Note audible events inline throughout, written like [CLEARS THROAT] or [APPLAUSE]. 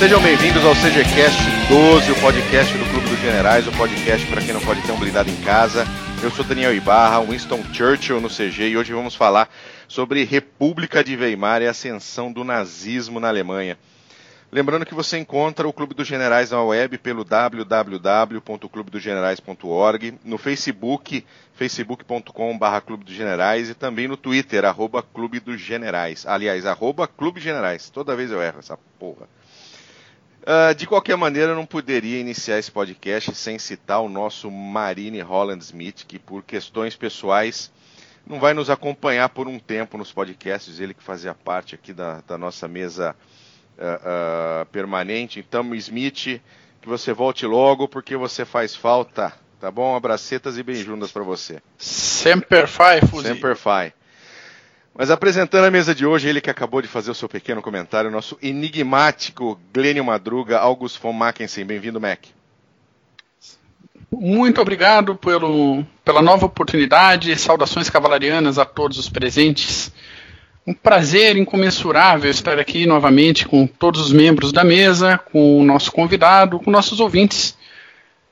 Sejam bem-vindos ao CGCast 12, o podcast do Clube dos Generais, o podcast para quem não pode ter um blindado em casa. Eu sou Daniel Ibarra, Winston Churchill no CG e hoje vamos falar sobre República de Weimar e a ascensão do nazismo na Alemanha. Lembrando que você encontra o Clube dos Generais na web pelo www.clubedosgenerais.org, no Facebook, facebook.com.br Clube dos Generais e também no Twitter, arroba Clube dos Generais. Aliás, arroba Clube Generais. Toda vez eu erro essa porra. Uh, de qualquer maneira, eu não poderia iniciar esse podcast sem citar o nosso Marine Holland Smith, que por questões pessoais não vai nos acompanhar por um tempo nos podcasts, ele que fazia parte aqui da, da nossa mesa uh, uh, permanente. Então, Smith, que você volte logo, porque você faz falta. Tá bom? Abracetas e beijundas para você. Semper Fi, Fuzi. Semper Fi. Mas apresentando a mesa de hoje, ele que acabou de fazer o seu pequeno comentário, nosso enigmático Glênio Madruga, August von Mackensen. Bem-vindo, Mac. Muito obrigado pelo, pela nova oportunidade. Saudações cavalarianas a todos os presentes. Um prazer incomensurável estar aqui novamente com todos os membros da mesa, com o nosso convidado, com nossos ouvintes.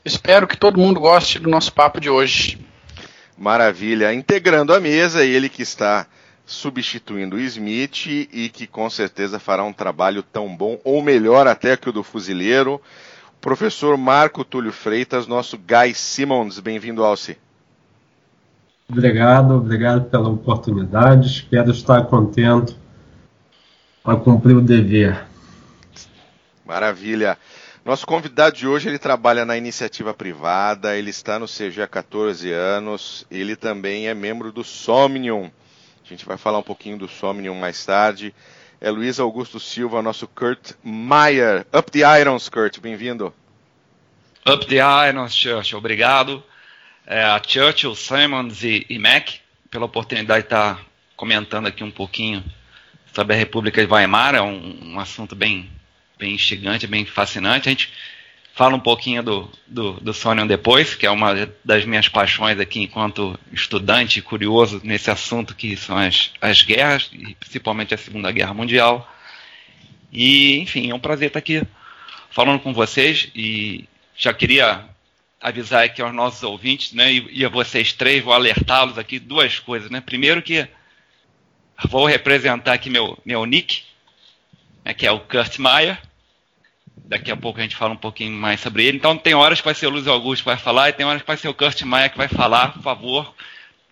Espero que todo mundo goste do nosso papo de hoje. Maravilha. Integrando a mesa, ele que está substituindo o Smith e que com certeza fará um trabalho tão bom, ou melhor até que o do fuzileiro. Professor Marco Túlio Freitas, nosso Guy Simmons. Bem-vindo, Alci. Obrigado, obrigado pela oportunidade. Espero estar contente para cumprir o dever. Maravilha. Nosso convidado de hoje, ele trabalha na iniciativa privada, ele está no CG há 14 anos, ele também é membro do Somnium. A gente vai falar um pouquinho do Somnium mais tarde. É Luiz Augusto Silva, nosso Kurt Meyer. Up the Irons, Kurt, bem-vindo. Up the Irons, Churchill, obrigado é, a Churchill, Simons e, e Mac pela oportunidade de estar comentando aqui um pouquinho sobre a República de Weimar. É um, um assunto bem, bem instigante, bem fascinante. A gente fala um pouquinho do, do, do Sonion depois, que é uma das minhas paixões aqui enquanto estudante curioso nesse assunto que são as, as guerras, e principalmente a Segunda Guerra Mundial. E, enfim, é um prazer estar aqui falando com vocês e já queria avisar aqui aos nossos ouvintes, né, e, e a vocês três, vou alertá-los aqui duas coisas, né? Primeiro que vou representar aqui meu, meu nick, né, que é o Kurt Meyer. Daqui a pouco a gente fala um pouquinho mais sobre ele. Então tem horas que vai ser o Luiz Augusto que vai falar e tem horas que vai ser o Kurt Meyer que vai falar, por favor,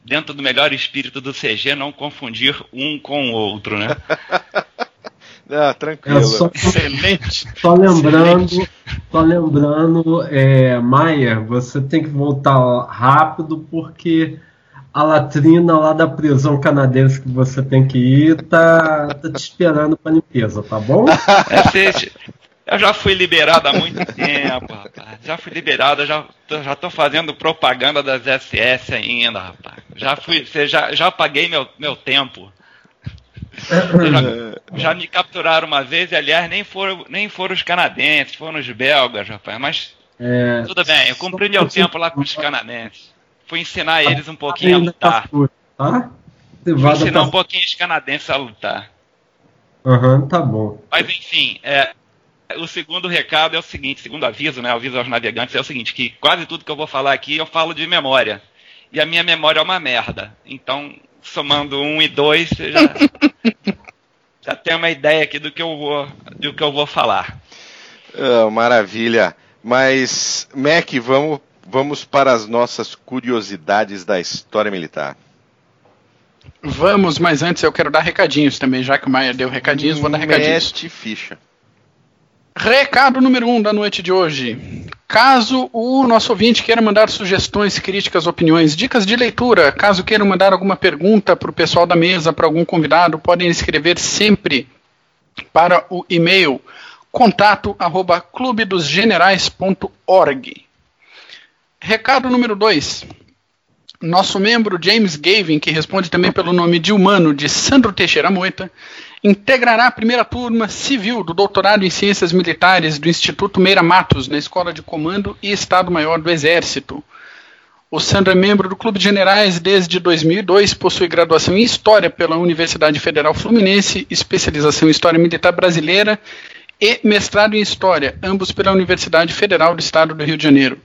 dentro do melhor espírito do CG, não confundir um com o outro, né? [LAUGHS] Ah, tranquilo. É só, Excelente. Só lembrando, Excelente. só lembrando, é, Maia, você tem que voltar rápido porque a latrina lá da prisão canadense que você tem que ir tá, tá te esperando para limpeza, tá bom? É, eu já fui liberado há muito [LAUGHS] tempo, rapaz. Já fui liberado, já tô, já tô fazendo propaganda das SS ainda, rapaz. Já fui, já, já paguei meu, meu tempo. já, já, me capturaram uma vez, e aliás, nem foram, nem foram os canadenses, foram os belgas, rapaz. Mas é, tudo bem, eu cumpri meu tempo lá com os canadenses. Fui ensinar eles um pouquinho a lutar. Tá? Fui ensinar um pouquinho os canadenses a lutar. Aham, uhum, tá bom. Mas enfim, é, o segundo recado é o seguinte, segundo aviso, né, aviso aos navegantes é o seguinte, que quase tudo que eu vou falar aqui eu falo de memória. E a minha memória é uma merda. Então, somando um e dois, você já, [LAUGHS] já tem uma ideia aqui do que eu vou, do que eu vou falar. Oh, maravilha. Mas, Mac, vamos, vamos para as nossas curiosidades da história militar. Vamos, mas antes eu quero dar recadinhos também, já que o Maia deu recadinhos, vou dar recadinhos. Mete ficha. Recado número um da noite de hoje. Caso o nosso ouvinte queira mandar sugestões, críticas, opiniões, dicas de leitura, caso queira mandar alguma pergunta para o pessoal da mesa, para algum convidado, podem escrever sempre para o e-mail contato. Recado número 2. Nosso membro James Gavin, que responde também pelo nome de humano de Sandro Teixeira Moita, integrará a primeira turma civil do doutorado em Ciências Militares do Instituto Meira Matos, na Escola de Comando e Estado-Maior do Exército. O Sandro é membro do Clube de Generais desde 2002, possui graduação em História pela Universidade Federal Fluminense, especialização em História Militar Brasileira e mestrado em História, ambos pela Universidade Federal do Estado do Rio de Janeiro.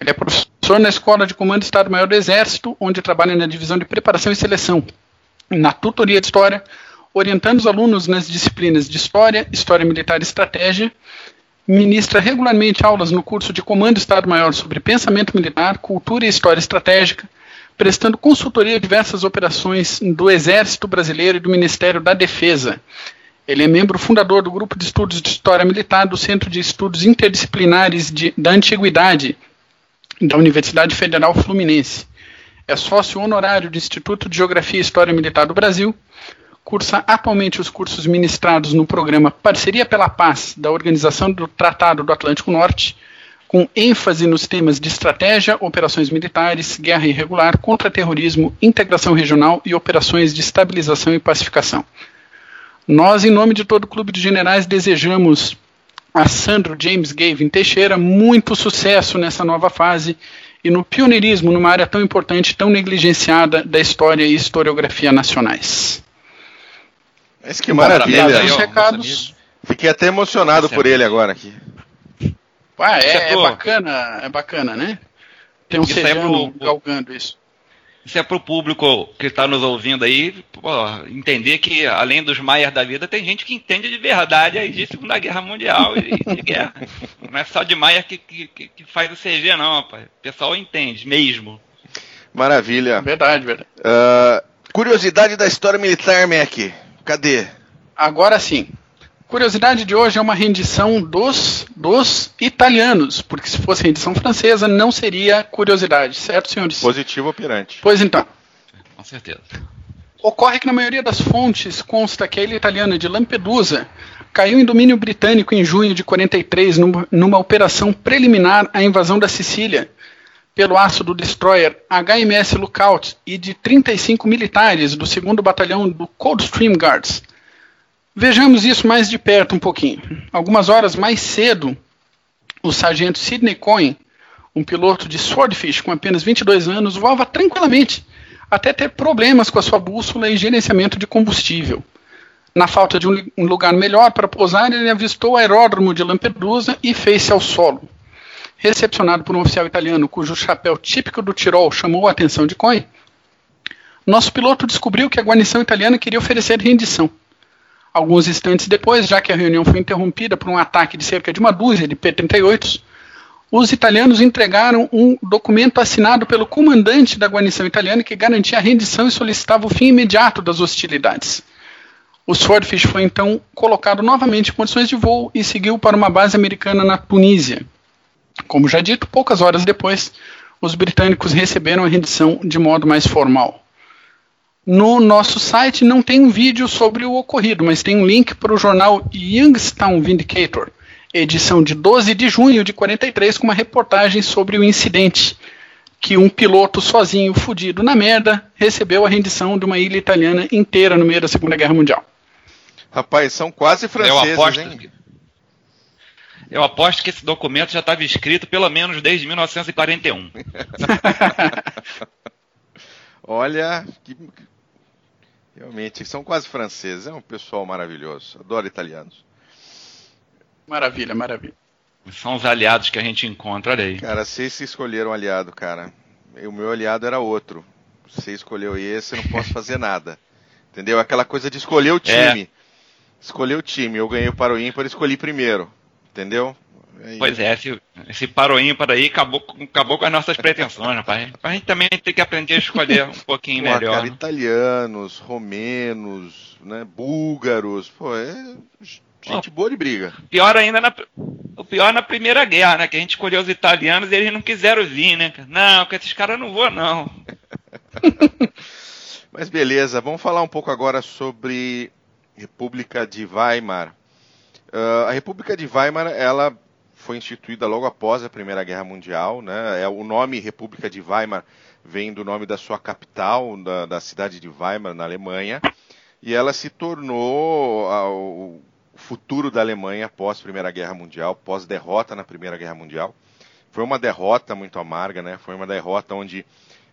Ele é professor na Escola de Comando do Estado-Maior do Exército, onde trabalha na divisão de preparação e seleção, na tutoria de História, orientando os alunos nas disciplinas de História, História Militar e Estratégia, ministra regularmente aulas no curso de Comando Estado-Maior sobre Pensamento Militar, Cultura e História Estratégica, prestando consultoria a diversas operações do Exército Brasileiro e do Ministério da Defesa. Ele é membro fundador do Grupo de Estudos de História Militar do Centro de Estudos Interdisciplinares de, da Antiguidade da Universidade Federal Fluminense. É sócio honorário do Instituto de Geografia e História Militar do Brasil. Cursa atualmente os cursos ministrados no programa Parceria pela Paz da Organização do Tratado do Atlântico Norte, com ênfase nos temas de estratégia, operações militares, guerra irregular, contra-terrorismo, integração regional e operações de estabilização e pacificação. Nós, em nome de todo o Clube de Generais, desejamos a Sandro James Gavin Teixeira muito sucesso nessa nova fase e no pioneirismo numa área tão importante, tão negligenciada da história e historiografia nacionais. Mas que maravilha. Aí, recados. Fiquei até emocionado por ele agora aqui. Ah, é, é, bacana, é bacana, né? Tem um Isso é pro- galgando isso. Isso é pro público que está nos ouvindo aí, pô, entender que além dos Maias da vida, tem gente que entende de verdade aí de Segunda Guerra Mundial e de [LAUGHS] guerra. Não é só de Maia que, que, que- faz o CG, não, rapaz. O pessoal entende mesmo. Maravilha. Verdade, verdade. Ah, curiosidade da história militar, Mac. Cadê? Agora sim. Curiosidade de hoje é uma rendição dos, dos italianos, porque se fosse rendição francesa não seria curiosidade, certo, senhores? Positivo operante. Pois então. Com certeza. Ocorre que na maioria das fontes consta que a ilha italiana de Lampedusa caiu em domínio britânico em junho de 43 numa, numa operação preliminar à invasão da Sicília pelo aço do destroyer HMS Lookout e de 35 militares do 2 Batalhão do Coldstream Guards. Vejamos isso mais de perto um pouquinho. Algumas horas mais cedo, o sargento Sidney Cohen, um piloto de Swordfish com apenas 22 anos, voava tranquilamente, até ter problemas com a sua bússola e gerenciamento de combustível. Na falta de um lugar melhor para pousar, ele avistou o aeródromo de Lampedusa e fez-se ao solo. Recepcionado por um oficial italiano cujo chapéu típico do Tirol chamou a atenção de Cohen, nosso piloto descobriu que a guarnição italiana queria oferecer rendição. Alguns instantes depois, já que a reunião foi interrompida por um ataque de cerca de uma dúzia de P-38s, os italianos entregaram um documento assinado pelo comandante da guarnição italiana que garantia a rendição e solicitava o fim imediato das hostilidades. O Swordfish foi então colocado novamente em condições de voo e seguiu para uma base americana na Tunísia. Como já dito, poucas horas depois, os britânicos receberam a rendição de modo mais formal. No nosso site não tem um vídeo sobre o ocorrido, mas tem um link para o jornal Youngstown Vindicator, edição de 12 de junho de 43, com uma reportagem sobre o incidente que um piloto sozinho, fudido na merda, recebeu a rendição de uma ilha italiana inteira no meio da Segunda Guerra Mundial. Rapaz, são quase Eu franceses, aposto, hein? Eu aposto que esse documento já estava escrito pelo menos desde 1941. [LAUGHS] Olha, que... realmente, são quase franceses. É um pessoal maravilhoso. Adoro italianos. Maravilha, maravilha. São os aliados que a gente encontra, olha aí. Cara, vocês se escolheram um aliado, cara. O meu aliado era outro. Você escolheu esse, eu não posso fazer nada. Entendeu? Aquela coisa de escolher o É. time. Escolher o time. Eu ganhei para o ímpar, escolhi primeiro. Entendeu? É. Pois é, esse, esse para aí acabou, com- acabou com as nossas [LAUGHS] pretensões, rapaz. A gente também tem que aprender a escolher um pouquinho [LAUGHS] Pô, melhor. cara, né? italianos, romenos, né, búlgaros, pô, é gente boa de briga. Pior ainda na, o pior na Primeira Guerra, né? Que a gente escolheu os italianos e eles não quiseram vir, né? Não, com esses caras não vou, não. [LAUGHS] Mas beleza, vamos falar um pouco agora sobre República de Weimar. Ah, a República de Weimar, ela foi instituída logo após a Primeira Guerra Mundial, né? É o nome República de Weimar vem do nome da sua capital, da, da cidade de Weimar, na Alemanha, e ela se tornou ah, o futuro da Alemanha após a Primeira Guerra Mundial, pós derrota na Primeira Guerra Mundial. Foi uma derrota muito amarga, né? Foi uma derrota onde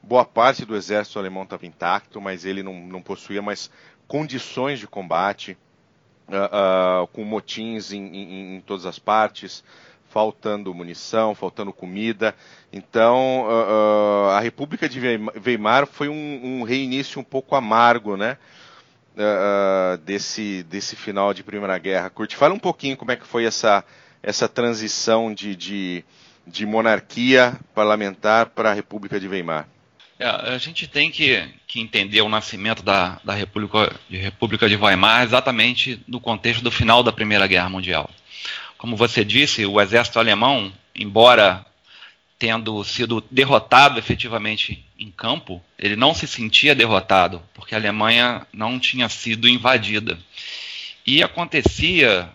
boa parte do exército alemão estava intacto, mas ele não, não possuía mais condições de combate. Uh, com motins em, em, em, todas as partes, faltando munição, faltando comida. Então, uh, a República de Weimar foi um, um reinício um pouco amargo, né? desse, desse final de Primeira Guerra. Curte, fala um pouquinho como é que foi essa, essa transição de, de, de monarquia parlamentar para a República de Weimar. É, a gente tem que, que entender o nascimento da, da República, de República de Weimar exatamente no contexto do final da Primeira Guerra Mundial. Como você disse, o exército alemão, embora tendo sido derrotado efetivamente em campo, ele não se sentia derrotado, porque a Alemanha não tinha sido invadida. E acontecia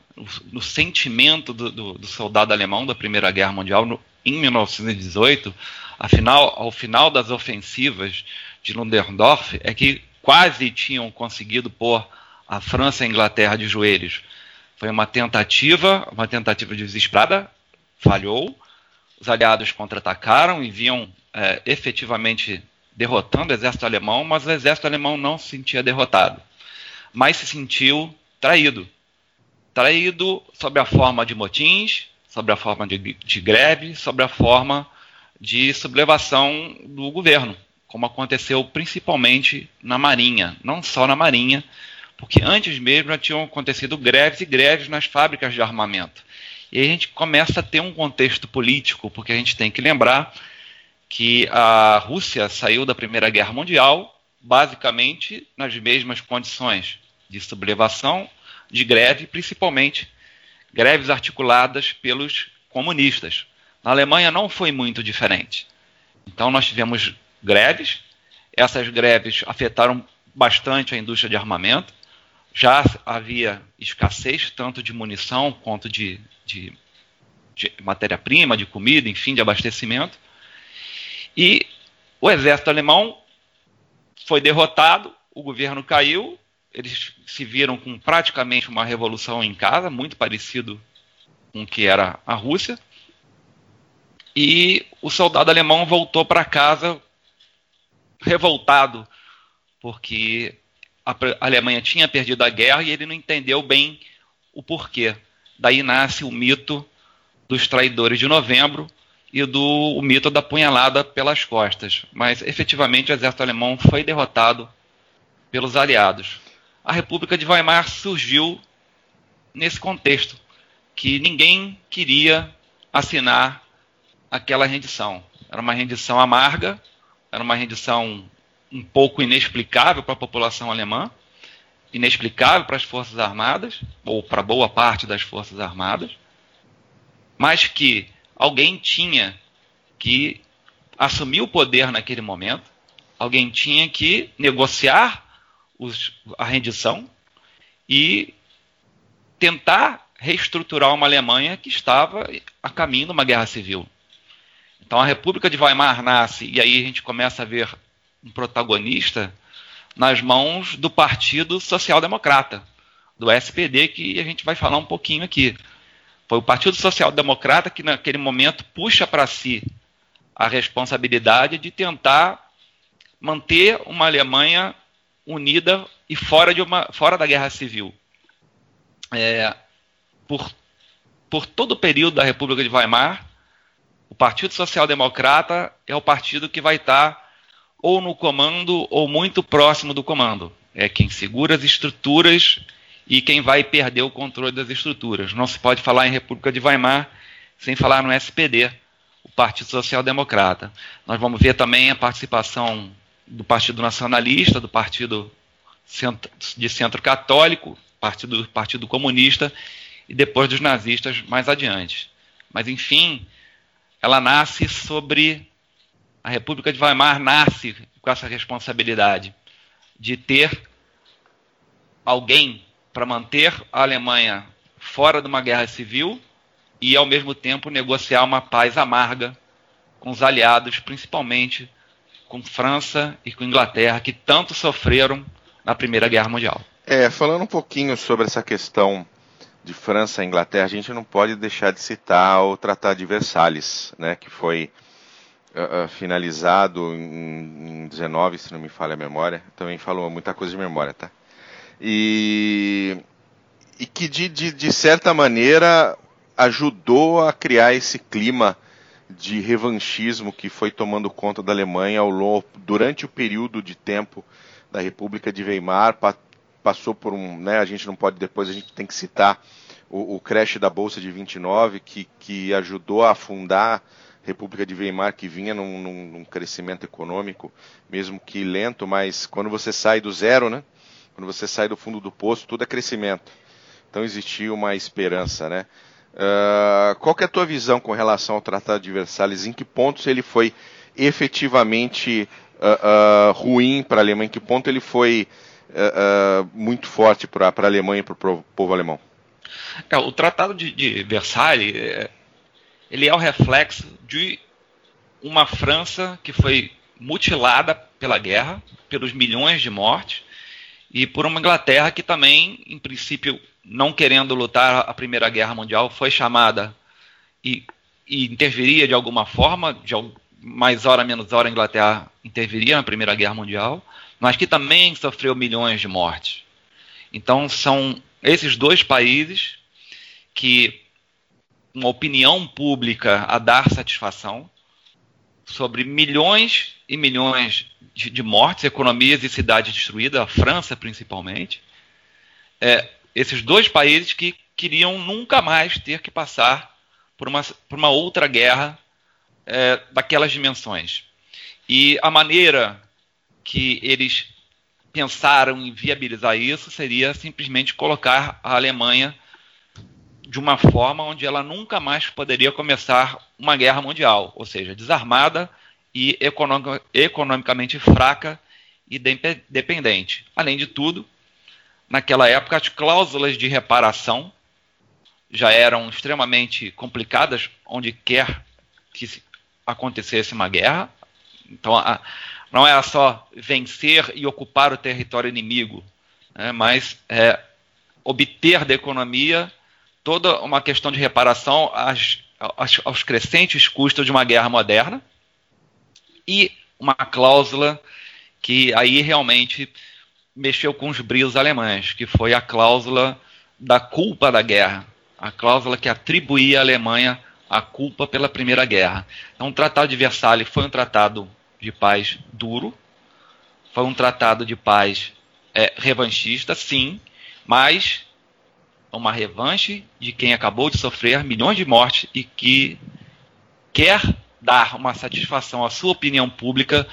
no sentimento do, do, do soldado alemão da Primeira Guerra Mundial, no, em 1918, Afinal, ao final das ofensivas de Ludendorff, é que quase tinham conseguido pôr a França e a Inglaterra de joelhos. Foi uma tentativa, uma tentativa desesperada, falhou. Os aliados contra-atacaram e vinham é, efetivamente derrotando o exército alemão, mas o exército alemão não se sentia derrotado, mas se sentiu traído. Traído sob a forma de motins, sob a forma de, de greve, sob a forma de sublevação do governo, como aconteceu principalmente na Marinha, não só na Marinha, porque antes mesmo já tinham acontecido greves e greves nas fábricas de armamento. E aí a gente começa a ter um contexto político, porque a gente tem que lembrar que a Rússia saiu da Primeira Guerra Mundial basicamente nas mesmas condições de sublevação, de greve, principalmente greves articuladas pelos comunistas. Na Alemanha não foi muito diferente. Então nós tivemos greves, essas greves afetaram bastante a indústria de armamento. Já havia escassez tanto de munição quanto de, de, de matéria-prima, de comida, enfim, de abastecimento. E o exército alemão foi derrotado, o governo caiu, eles se viram com praticamente uma revolução em casa, muito parecido com o que era a Rússia. E o soldado alemão voltou para casa revoltado, porque a Alemanha tinha perdido a guerra e ele não entendeu bem o porquê. Daí nasce o mito dos traidores de novembro e do o mito da punhalada pelas costas. Mas efetivamente o exército alemão foi derrotado pelos aliados. A República de Weimar surgiu nesse contexto, que ninguém queria assinar aquela rendição. Era uma rendição amarga, era uma rendição um pouco inexplicável para a população alemã, inexplicável para as Forças Armadas, ou para boa parte das Forças Armadas, mas que alguém tinha que assumir o poder naquele momento, alguém tinha que negociar os, a rendição e tentar reestruturar uma Alemanha que estava a caminho de uma guerra civil. Então a República de Weimar nasce e aí a gente começa a ver um protagonista nas mãos do Partido Social Democrata, do SPD, que a gente vai falar um pouquinho aqui. Foi o Partido Social Democrata que naquele momento puxa para si a responsabilidade de tentar manter uma Alemanha unida e fora, de uma, fora da guerra civil. É, por, por todo o período da República de Weimar, o Partido Social Democrata é o partido que vai estar ou no comando ou muito próximo do comando. É quem segura as estruturas e quem vai perder o controle das estruturas. Não se pode falar em República de Weimar sem falar no SPD, o Partido Social Democrata. Nós vamos ver também a participação do Partido Nacionalista, do Partido de Centro Católico, Partido, Partido Comunista e depois dos nazistas mais adiante. Mas, enfim, ela nasce sobre. A República de Weimar nasce com essa responsabilidade de ter alguém para manter a Alemanha fora de uma guerra civil e, ao mesmo tempo, negociar uma paz amarga com os aliados, principalmente com França e com Inglaterra, que tanto sofreram na Primeira Guerra Mundial. É, falando um pouquinho sobre essa questão de França e Inglaterra, a gente não pode deixar de citar o Tratado de Versalhes, né, que foi uh, finalizado em, em 19, se não me falha a memória. Também falou muita coisa de memória, tá? E, e que de, de, de certa maneira ajudou a criar esse clima de revanchismo que foi tomando conta da Alemanha ao longo, durante o período de tempo da República de Weimar, passou por um, né, a gente não pode depois a gente tem que citar o, o crash da bolsa de 29 que, que ajudou a afundar a República de Weimar que vinha num, num, num crescimento econômico, mesmo que lento, mas quando você sai do zero, né, quando você sai do fundo do poço, tudo é crescimento. Então existia uma esperança, né? Uh, qual é a tua visão com relação ao Tratado de Versalhes? Em que pontos ele foi efetivamente uh, uh, ruim para a Alemanha? Em que ponto ele foi muito forte para a Alemanha e para o povo alemão? É, o Tratado de, de Versalhes é, ele é o reflexo de uma França que foi mutilada pela guerra, pelos milhões de mortes, e por uma Inglaterra que também, em princípio, não querendo lutar a Primeira Guerra Mundial, foi chamada e, e interviria de alguma forma, de mais hora menos hora a Inglaterra interviria na Primeira Guerra Mundial, mas que também sofreu milhões de mortes. Então são esses dois países que uma opinião pública a dar satisfação sobre milhões e milhões de, de mortes, economias e cidades destruídas, a França principalmente, é, esses dois países que queriam nunca mais ter que passar por uma, por uma outra guerra é, daquelas dimensões. E a maneira que eles pensaram em viabilizar isso seria simplesmente colocar a Alemanha de uma forma onde ela nunca mais poderia começar uma guerra mundial, ou seja, desarmada e economicamente fraca e dependente. Além de tudo, naquela época as cláusulas de reparação já eram extremamente complicadas onde quer que acontecesse uma guerra. Então, a, não era só vencer e ocupar o território inimigo, né, mas é, obter da economia toda uma questão de reparação às, às, aos crescentes custos de uma guerra moderna e uma cláusula que aí realmente mexeu com os brios alemães, que foi a cláusula da culpa da guerra, a cláusula que atribuía à Alemanha a culpa pela Primeira Guerra. Então, o Tratado de Versalhes foi um tratado de paz duro, foi um tratado de paz é, revanchista, sim, mas uma revanche de quem acabou de sofrer milhões de mortes e que quer dar uma satisfação à sua opinião pública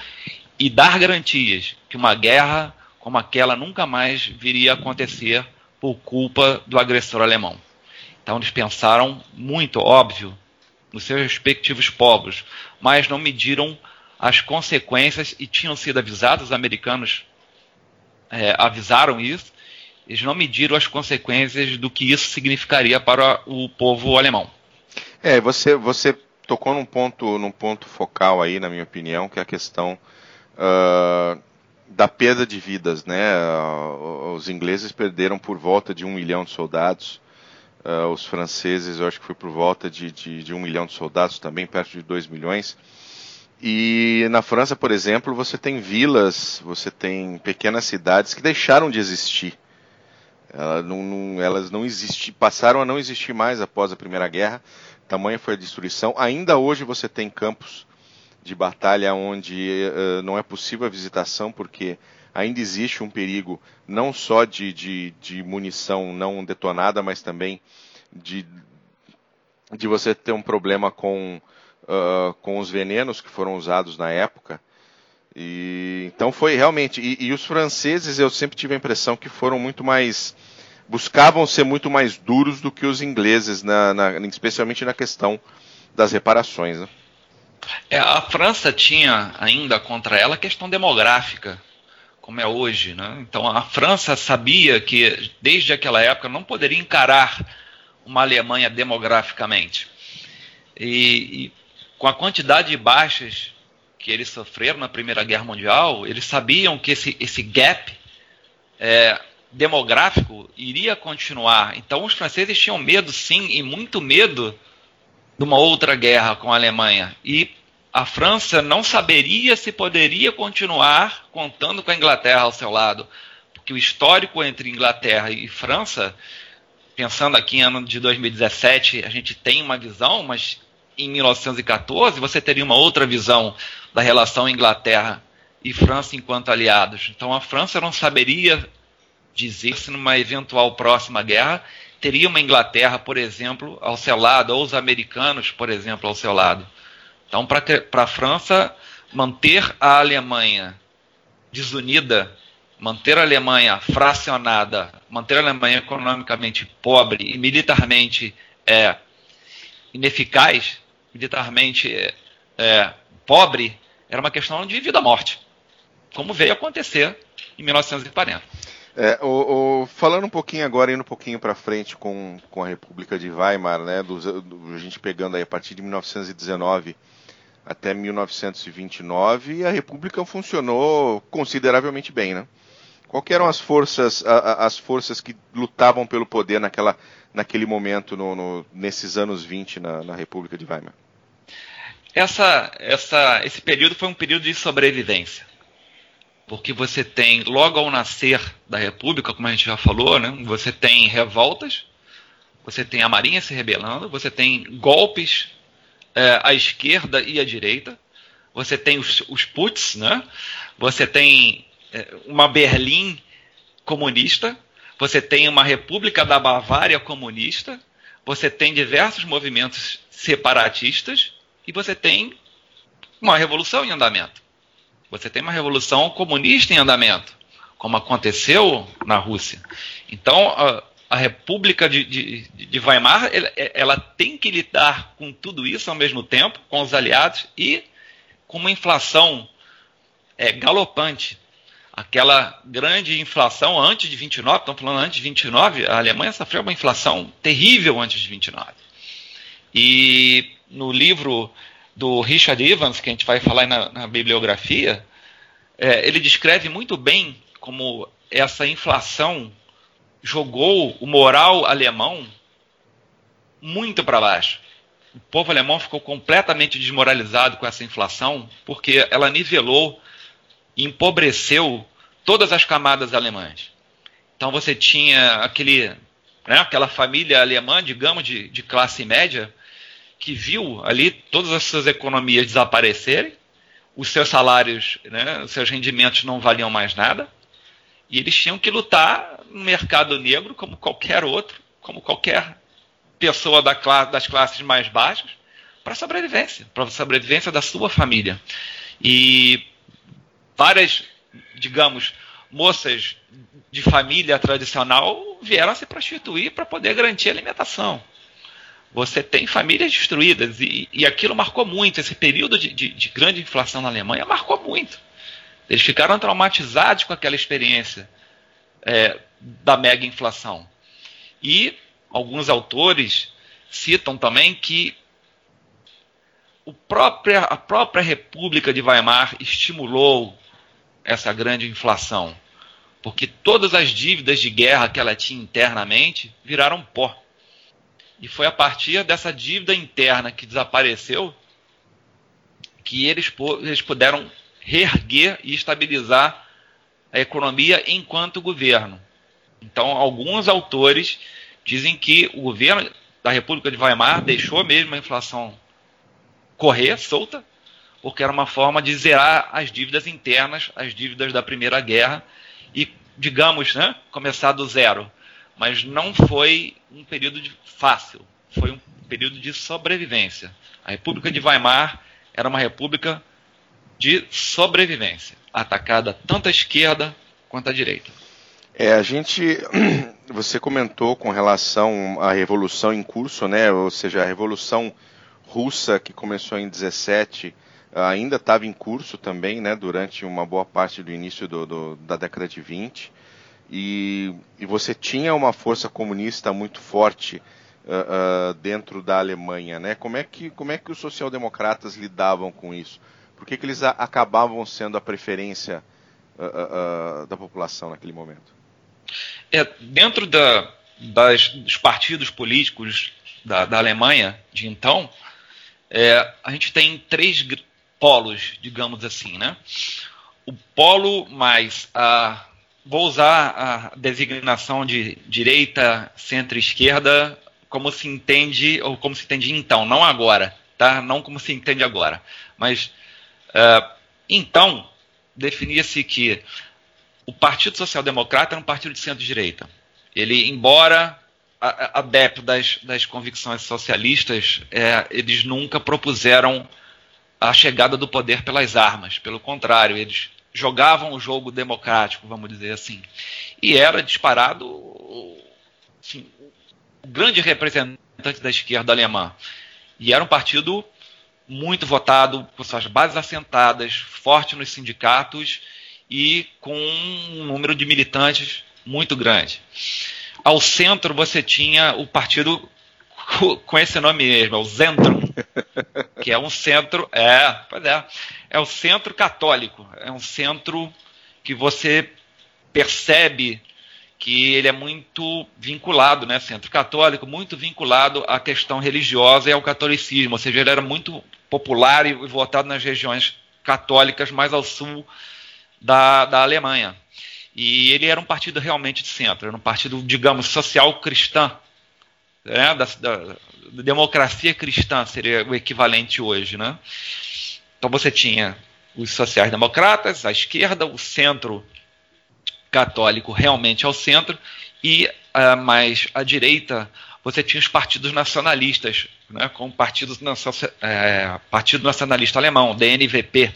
e dar garantias que uma guerra como aquela nunca mais viria a acontecer por culpa do agressor alemão. Então eles pensaram muito, óbvio, nos seus respectivos povos, mas não mediram as consequências e tinham sido avisados, os americanos é, avisaram isso, eles não mediram as consequências do que isso significaria para o povo alemão. É, você, você tocou num ponto, num ponto focal aí, na minha opinião, que é a questão uh, da perda de vidas, né? Uh, os ingleses perderam por volta de um milhão de soldados, uh, os franceses, eu acho que foi por volta de, de, de um milhão de soldados também, perto de dois milhões. E na França, por exemplo, você tem vilas, você tem pequenas cidades que deixaram de existir ela não, não, elas não passaram a não existir mais após a Primeira Guerra. Tamanha foi a destruição. Ainda hoje você tem campos de batalha onde uh, não é possível a visitação porque ainda existe um perigo não só de, de, de munição não detonada, mas também de, de você ter um problema com, uh, com os venenos que foram usados na época. E, então foi realmente. E, e, os franceses eu sempre tive a impressão que foram muito mais. buscavam ser muito mais duros do que os ingleses, na, na especialmente na questão das reparações. Né? É, a França tinha ainda contra ela a questão demográfica, como é hoje. Né? Então a França sabia que desde aquela época não poderia encarar uma Alemanha demograficamente. E, e com a quantidade de baixas que eles sofreram na Primeira Guerra Mundial, eles sabiam que esse, esse gap é, demográfico iria continuar. Então os franceses tinham medo, sim, e muito medo de uma outra guerra com a Alemanha. E a França não saberia se poderia continuar contando com a Inglaterra ao seu lado, porque o histórico entre Inglaterra e França pensando aqui em ano de 2017, a gente tem uma visão, mas em 1914 você teria uma outra visão da relação Inglaterra e França enquanto aliados. Então a França não saberia dizer se numa eventual próxima guerra teria uma Inglaterra, por exemplo, ao seu lado, ou os americanos, por exemplo, ao seu lado. Então, para a França manter a Alemanha desunida, manter a Alemanha fracionada, manter a Alemanha economicamente pobre e militarmente é, ineficaz, militarmente é, é, pobre, era uma questão de vida ou morte, como veio acontecer em 1940. É, o, o, falando um pouquinho agora, indo um pouquinho para frente com, com a República de Weimar, né, do, do, a gente pegando aí a partir de 1919 até 1929, a República funcionou consideravelmente bem, né? Qual eram as forças, a, as forças que lutavam pelo poder naquela, naquele momento, no, no, nesses anos 20 na, na República de Weimar? Essa, essa, esse período foi um período de sobrevivência. Porque você tem, logo ao nascer da República, como a gente já falou, né, você tem revoltas, você tem a Marinha se rebelando, você tem golpes é, à esquerda e à direita, você tem os, os puts, né, você tem é, uma Berlim comunista, você tem uma República da Bavária comunista, você tem diversos movimentos separatistas e você tem uma revolução em andamento. Você tem uma revolução comunista em andamento, como aconteceu na Rússia. Então, a, a República de, de, de Weimar ela, ela, tem que lidar com tudo isso ao mesmo tempo, com os aliados e com uma inflação é, galopante. Aquela grande inflação antes de 29, estamos falando antes de 29, a Alemanha sofreu uma inflação terrível antes de 29. E no livro do Richard Evans, que a gente vai falar na, na bibliografia, é, ele descreve muito bem como essa inflação jogou o moral alemão muito para baixo. O povo alemão ficou completamente desmoralizado com essa inflação, porque ela nivelou e empobreceu todas as camadas alemãs. Então você tinha aquele, né, aquela família alemã, digamos, de, de classe média, que viu ali todas as suas economias desaparecerem, os seus salários, né, os seus rendimentos não valiam mais nada, e eles tinham que lutar no mercado negro como qualquer outro, como qualquer pessoa da classe, das classes mais baixas, para sobrevivência, para a sobrevivência da sua família. E várias, digamos, moças de família tradicional vieram se prostituir para poder garantir a alimentação. Você tem famílias destruídas e, e aquilo marcou muito. Esse período de, de, de grande inflação na Alemanha marcou muito. Eles ficaram traumatizados com aquela experiência é, da mega inflação. E alguns autores citam também que própria, a própria República de Weimar estimulou essa grande inflação, porque todas as dívidas de guerra que ela tinha internamente viraram pó. E foi a partir dessa dívida interna que desapareceu que eles, eles puderam reerguer e estabilizar a economia enquanto governo. Então, alguns autores dizem que o governo da República de Weimar deixou mesmo a inflação correr solta, porque era uma forma de zerar as dívidas internas, as dívidas da Primeira Guerra e, digamos, né, começar do zero mas não foi um período de, fácil, foi um período de sobrevivência. A República de Weimar era uma república de sobrevivência, atacada tanto à esquerda quanto à direita. É, a gente, [CLEARS THROAT] você comentou com relação à revolução em curso, né? Ou seja, a revolução russa que começou em 17 ainda estava em curso também, né? Durante uma boa parte do início do, do, da década de 20 e, e você tinha uma força comunista muito forte uh, uh, dentro da Alemanha, né? Como é que como é que os social-democratas lidavam com isso? Por que, que eles a, acabavam sendo a preferência uh, da população naquele momento? É, dentro da, das, dos partidos políticos da, da Alemanha de então, é, a gente tem três polos, digamos assim, né? O polo mais a vou usar a designação de direita, centro-esquerda como se entende, ou como se entende então, não agora, tá? Não como se entende agora. Mas uh, então definia-se que o Partido Social Democrata era um partido de centro-direita. Ele, embora adepto das, das convicções socialistas, é, eles nunca propuseram a chegada do poder pelas armas. Pelo contrário, eles jogavam o jogo democrático, vamos dizer assim. E era disparado assim, o grande representante da esquerda alemã. E era um partido muito votado, com suas bases assentadas, forte nos sindicatos e com um número de militantes muito grande. Ao centro você tinha o partido [LAUGHS] com esse nome mesmo, é o Zentrum, que é um centro, é, pois é, é o centro católico, é um centro que você percebe que ele é muito vinculado, né, centro católico, muito vinculado à questão religiosa e ao catolicismo, ou seja, ele era muito popular e votado nas regiões católicas mais ao sul da, da Alemanha. E ele era um partido realmente de centro, era um partido, digamos, social cristã, né, da, da, da democracia cristã seria o equivalente hoje, né? Então você tinha os sociais-democratas, a esquerda, o centro católico realmente ao centro e uh, mais à direita você tinha os partidos nacionalistas, né, como Partido, é, Partido Nacionalista Alemão, DNVP,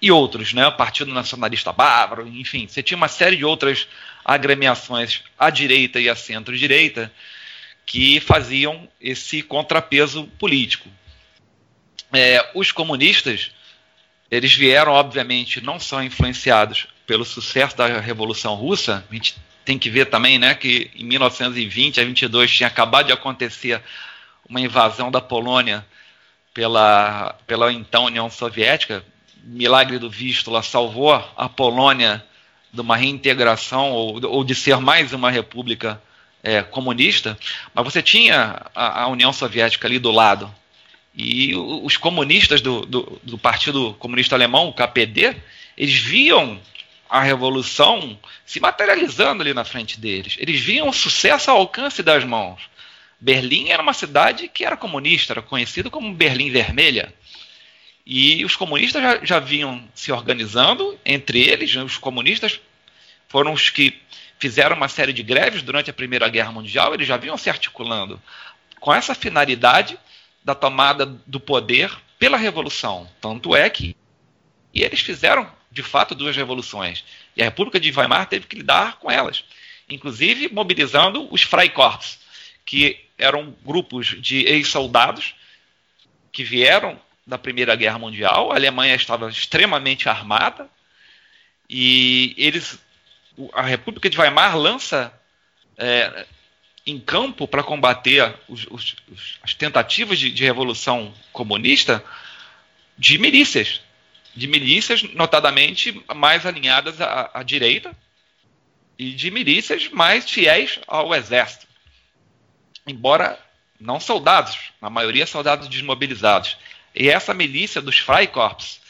e outros, né, Partido Nacionalista Bávaro, enfim, você tinha uma série de outras agremiações à direita e à centro-direita que faziam esse contrapeso político. É, os comunistas, eles vieram, obviamente, não são influenciados pelo sucesso da Revolução Russa. A gente tem que ver também né, que em 1920 a 22 tinha acabado de acontecer uma invasão da Polônia pela, pela então União Soviética. Milagre do Vístula salvou a Polônia de uma reintegração ou, ou de ser mais uma república é, comunista, mas você tinha a, a, União Soviética ali do lado. E os comunistas do, do, do Partido Comunista Alemão, o KPD, eles viam a revolução se materializando ali na frente deles. Eles viam o sucesso ao alcance das mãos. Berlim era uma cidade que era comunista, era conhecido como Berlim Vermelha. E os comunistas já, já vinham se organizando, entre eles, os comunistas foram os que fizeram uma série de greves durante a Primeira Guerra Mundial, eles já vinham se articulando com essa finalidade da tomada do poder pela revolução. Tanto é que e eles fizeram, de fato, duas revoluções. E a República de Weimar teve que lidar com elas, inclusive mobilizando os Freikorps, que eram grupos de ex-soldados que vieram da Primeira Guerra Mundial. A Alemanha estava extremamente armada e eles a República de Weimar lança é, em campo para combater os, os, as tentativas de, de, revolução comunista de milícias, de milícias notadamente mais alinhadas à, à direita e de milícias mais fiéis ao exército, embora não soldados, na maioria soldados desmobilizados. E essa milícia dos Freikorps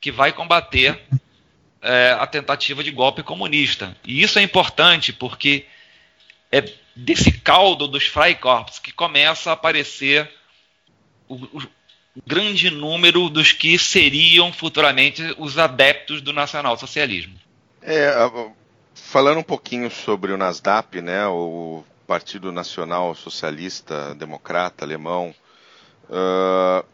que vai combater é, a tentativa de golpe comunista. E isso é importante porque é desse caldo dos Freikorps que começa a aparecer o, o, grande número dos que seriam futuramente os adeptos do nacionalsocialismo. É, falando um pouquinho sobre o NASDAP, né, o Partido Nacional Socialista Democrata Alemão, uh,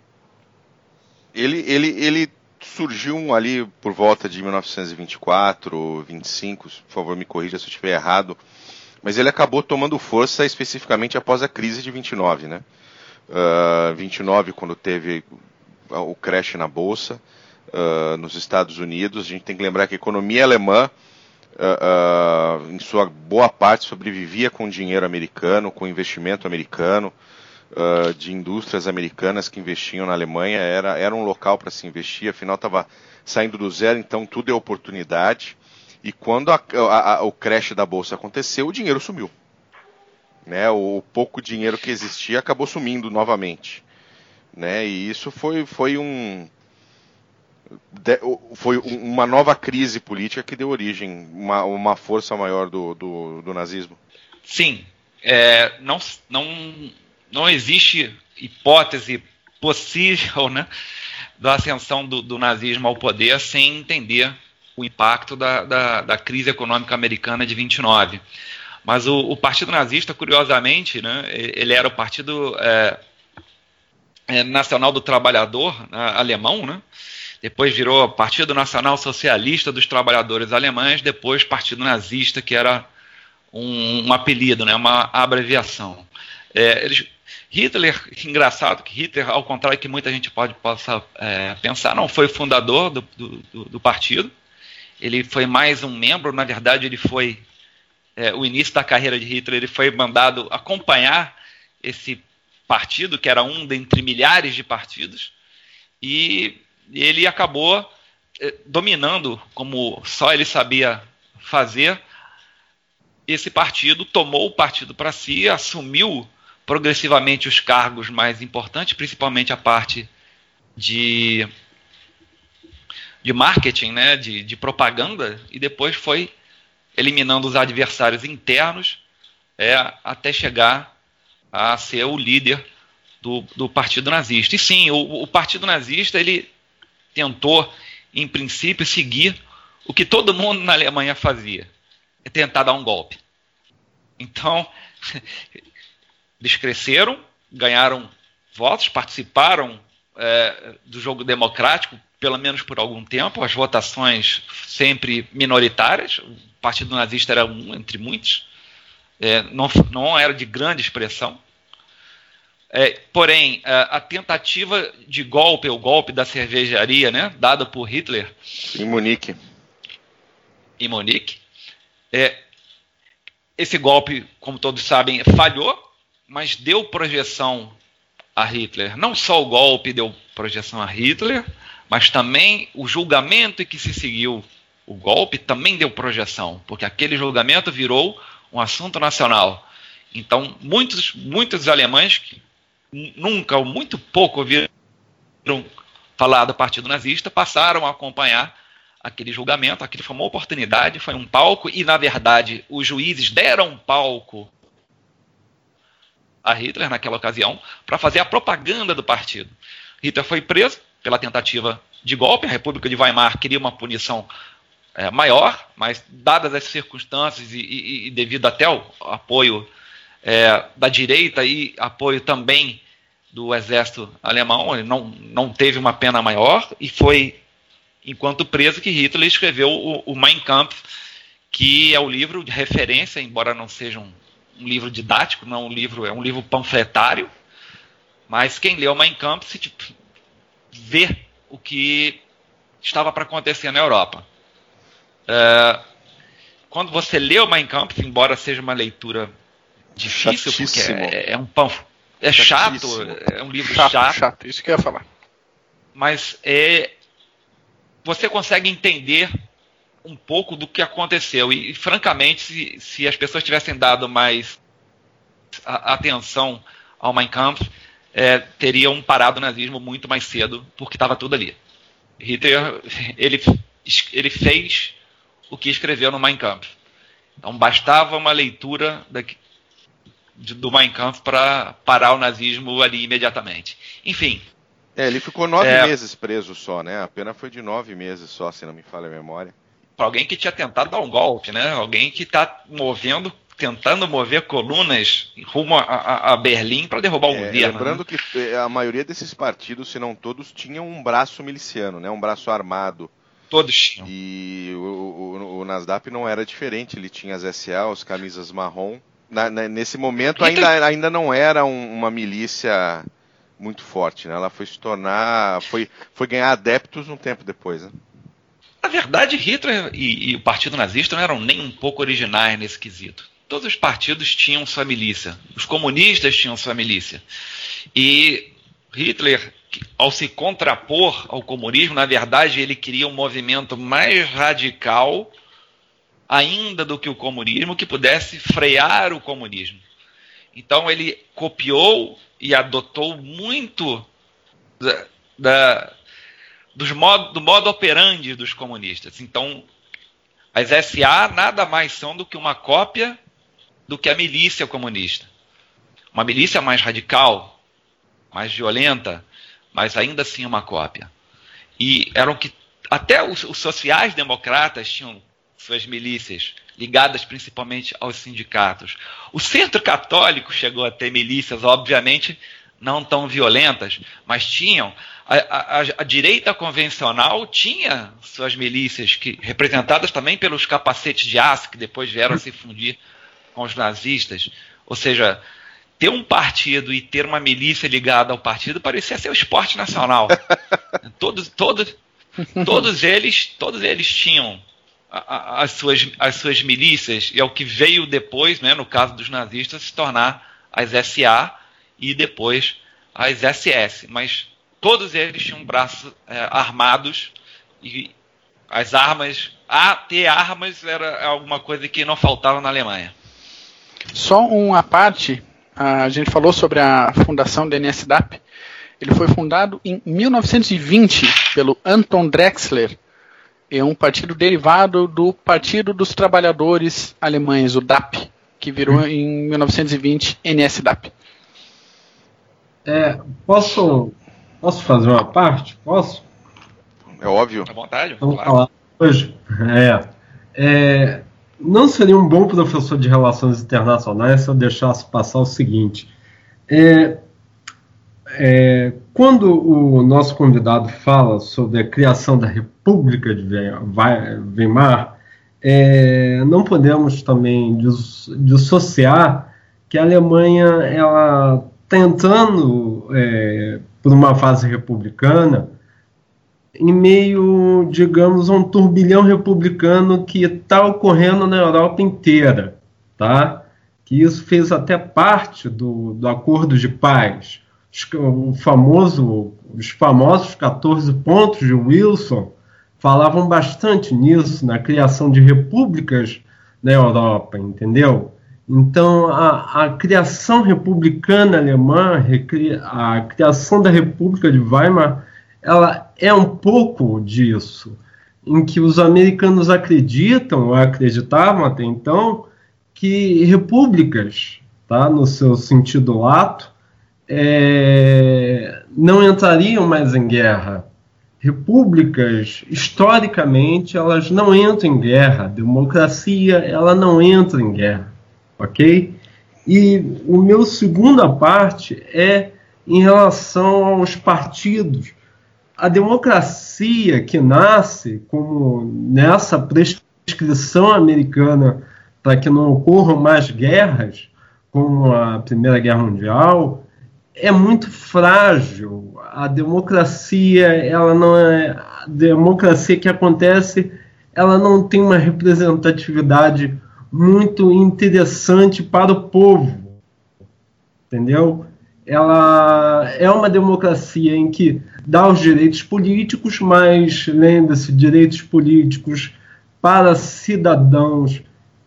ele, ele, ele surgiu ali por volta de 1924, 25, por favor me corrija se eu estiver errado, mas ele acabou tomando força especificamente após a crise de 29, né? Uh, 29, quando teve o crash na bolsa uh, nos Estados Unidos, a gente tem que lembrar que a economia alemã, uh, em sua boa parte, sobrevivia com dinheiro americano, com investimento americano de indústrias americanas que investiam na Alemanha, era, era um local para se investir, afinal estava saindo do zero, então tudo é oportunidade. E quando a, a, o crash da bolsa aconteceu, o dinheiro sumiu. Né? O, o, pouco dinheiro que existia acabou sumindo novamente. Né? E isso foi, foi um, de, foi uma nova crise política que deu origem, uma, uma força maior do, do, do nazismo. Sim, é, não, não, não existe hipótese possível né, da ascensão do, do, nazismo ao poder sem entender o impacto da, da, da crise econômica americana de 29. Mas o, o, Partido Nazista, curiosamente, né, ele era o Partido é, é, Nacional do Trabalhador né, alemão, né, depois virou Partido Nacional Socialista dos Trabalhadores Alemães, depois Partido Nazista, que era um, um apelido, né, uma abreviação. É, eles, Hitler, engraçado que Hitler, ao contrário que muita gente pode possa é, pensar, não foi fundador do, do, do, partido. Ele foi mais um membro, na verdade, ele foi é, o início da carreira de Hitler, ele foi mandado acompanhar esse partido, que era um dentre milhares de partidos, e ele acabou é, dominando, como só ele sabia fazer, esse partido, tomou o partido para si, assumiu progressivamente os cargos mais importantes, principalmente a parte de, de marketing, né, de, de propaganda, e depois foi eliminando os adversários internos é, até chegar a ser o líder do, do Partido Nazista. E sim, o, o Partido Nazista ele tentou, em princípio, seguir o que todo mundo na Alemanha fazia, é tentar dar um golpe. Então, [LAUGHS] eles cresceram, ganharam votos, participaram é, do jogo democrático, pelo menos por algum tempo, as votações sempre minoritárias, o Partido Nazista era um entre muitos, é, não, não era de grande expressão. É, porém, a, a, tentativa de golpe, o golpe da cervejaria, né, dada por Hitler. Em Munique. Em Munique. É, esse golpe, como todos sabem, falhou, mas deu projeção a Hitler. Não só o golpe deu projeção a Hitler, mas também o julgamento que se seguiu o golpe também deu projeção, porque aquele julgamento virou um assunto nacional. Então, muitos, muitos alemães que nunca ou muito pouco ouviram falar do Partido Nazista passaram a acompanhar aquele julgamento. Aquilo foi uma oportunidade, foi um palco, e na verdade os juízes deram um palco a Hitler naquela ocasião para fazer a propaganda do partido. Hitler foi preso pela tentativa de golpe, a República de Weimar queria uma punição é, maior, mas dadas as circunstâncias e, e, e devido até ao apoio é, da direita e apoio também do exército alemão, ele não, não teve uma pena maior e foi enquanto preso que Hitler escreveu o, o Mein Kampf, que é o livro de referência, embora não seja um um livro didático, não é um livro, é um livro panfletário, mas quem leu Mein Kampf se tipo, vê o que estava para acontecer na Europa. É, quando você lê o Mein Kampf, embora seja uma leitura difícil, Chatíssimo. porque é, é um panfleto, é chato, é um livro chato, chato. chato. Isso que eu ia falar. Mas é, você consegue entender um pouco do que aconteceu. E, francamente, se, se as pessoas tivessem dado mais a, atenção ao Mein Kampf, é, teriam parado o nazismo muito mais cedo, porque estava tudo ali. Hitler ele, ele fez o que escreveu no Mein Kampf. Então bastava uma leitura daqui, do Mein Kampf para parar o nazismo ali imediatamente. Enfim. É, ele ficou nove é, meses preso só, né? A pena foi de nove meses só, se não me falha a memória para alguém que tinha tentado dar um golpe, né? Alguém que está movendo, tentando mover colunas rumo a, a, a Berlim para derrubar o é, governo. Lembrando né? que é, a maioria desses partidos, se não todos, tinham um braço miliciano, né? Um braço armado. Todos tinham. E o, o, o Nasdaq não era diferente. Ele tinha as SA, as camisas marrom. Na, na, nesse momento ainda, ainda não era um, uma milícia muito forte, né? Ela foi se tornar, foi, foi ganhar adeptos um tempo depois, né? Na verdade, Hitler e, e, o Partido Nazista não eram nem um pouco originais nesse quesito. Todos os partidos tinham sua milícia. Os comunistas tinham sua milícia. E Hitler, ao se contrapor ao comunismo, na verdade, ele queria um movimento mais radical ainda do que o comunismo, que pudesse frear o comunismo. Então ele copiou e adotou muito da, da dos modo, do modo operandi dos comunistas. Então, as SA nada mais são do que uma cópia do que a milícia comunista. Uma milícia mais radical, mais violenta, mas ainda assim uma cópia. E eram que até os, os sociais-democratas tinham suas milícias ligadas principalmente aos sindicatos. O centro católico chegou a ter milícias, obviamente não tão violentas, mas tinham. A, a, a, direita convencional tinha suas milícias, que, representadas também pelos capacetes de aço, que depois vieram a se fundir com os nazistas. Ou seja, ter um partido e ter uma milícia ligada ao partido parecia ser o esporte nacional. [LAUGHS] todos, todos, todos eles, todos eles tinham as suas, as suas milícias, e é o que veio depois, né, no caso dos nazistas, se tornar as SA e depois as SS. Mas todos eles tinham braços é, armados e as armas, a ter armas era alguma coisa que não faltava na Alemanha. Só uma parte, a gente falou sobre a fundação do NSDAP. Ele foi fundado em 1920 pelo Anton Drexler, é um partido derivado do Partido dos Trabalhadores Alemães, o DAP, que virou hum. em 1920 NSDAP. É, posso, posso fazer uma parte? Posso? É óbvio. À vontade. Vamos claro. falar hoje. É, é, não seria um bom professor de relações internacionais se eu deixasse passar o seguinte. É, é, quando o nosso convidado fala sobre a criação da República de Weimar, é, não podemos também dissociar que a Alemanha ela está entrando é, por uma fase republicana em meio, digamos, a um turbilhão republicano que está ocorrendo na Europa inteira, tá? Que isso fez até parte do, do acordo de paz o famoso, os famosos 14 pontos de Wilson falavam bastante nisso, na criação de repúblicas na Europa, entendeu? Então, a, a criação republicana alemã, a criação da República de Weimar, ela é um pouco disso, em que os americanos acreditam, ou acreditavam até então, que repúblicas, tá, no seu sentido lato, é, não entrariam mais em guerra. Repúblicas, historicamente, elas não entram em guerra. Democracia, ela não entra em guerra, ok? E o meu segunda parte é em relação aos partidos. A democracia que nasce como nessa prescrição americana para que não ocorram mais guerras, como a Primeira Guerra Mundial, é muito frágil. A democracia, ela não é a democracia que acontece, ela não tem uma representatividade muito interessante para o povo. Entendeu? Ela é uma democracia em que dá os direitos políticos, mas lembre-se, direitos políticos para cidadãos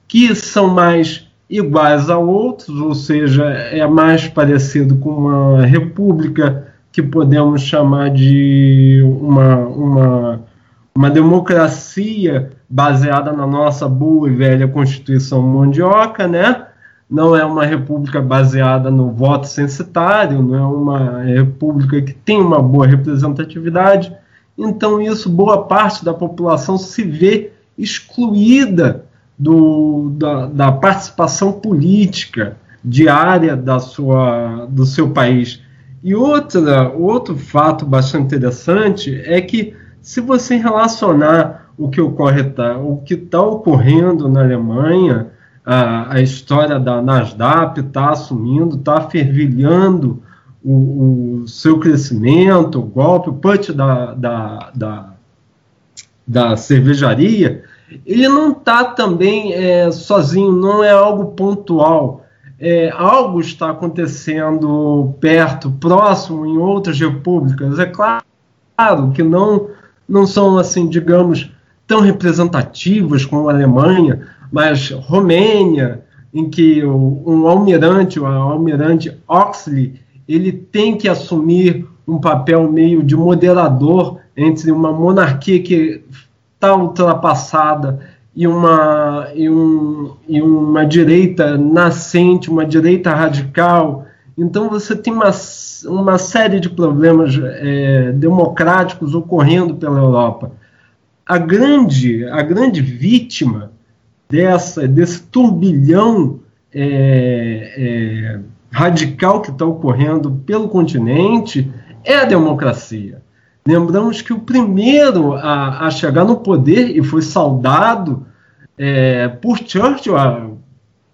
que são mais iguais a outros, ou seja, é mais parecido com uma república que podemos chamar de uma, uma, uma democracia baseada na nossa boa e velha Constituição Mondioca, né? Não é uma república baseada no voto censitário, não é uma república que tem uma boa representatividade. Então, isso, boa parte da população se vê excluída do, da, da participação política diária da sua, do seu país. E outra, outro fato bastante interessante é que, se você relacionar o que ocorre, tá, o que está ocorrendo na Alemanha, a, a história da Nasdaq está assumindo, está fervilhando o, o, seu crescimento, o golpe, o punch da, da, da, da cervejaria, ele não está também é, sozinho, não é algo pontual. É, algo está acontecendo perto, próximo, em outras repúblicas. É claro que não, não são, assim, digamos, tão representativas como a Alemanha, mas Romênia, em que o, um almirante, o almirante Oxley, ele tem que assumir um papel meio de moderador entre uma monarquia que está ultrapassada e uma, e, um, e uma direita nascente, uma direita radical. Então você tem uma, uma série de problemas é, democráticos ocorrendo pela Europa. A grande, a grande vítima dessa, desse turbilhão é, é, radical que está ocorrendo pelo continente é a democracia. Lembramos que o primeiro a, a chegar no poder e foi saudado é, por Churchill, a,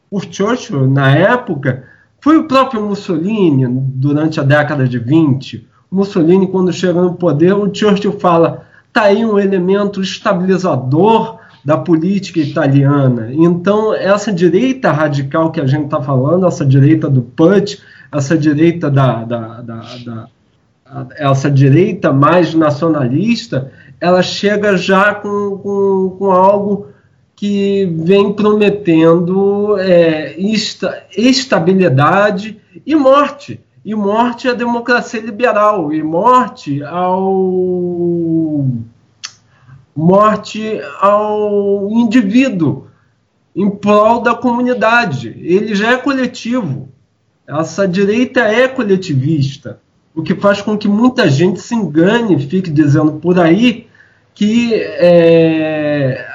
por Churchill na época, foi o próprio Mussolini durante a década de 20. Mussolini, quando chega no poder, o Churchill fala: está aí um elemento estabilizador da política italiana. Então, essa direita radical que a gente está falando, essa direita do Putsch, essa direita da, da, da, da essa direita mais nacionalista, ela chega já com, com, com algo que vem prometendo é, esta, estabilidade e morte. E morte à democracia liberal, e morte ao morte ao indivíduo em prol da comunidade. Ele já é coletivo. Essa direita é coletivista o que faz com que muita gente se engane, fique dizendo por aí que é,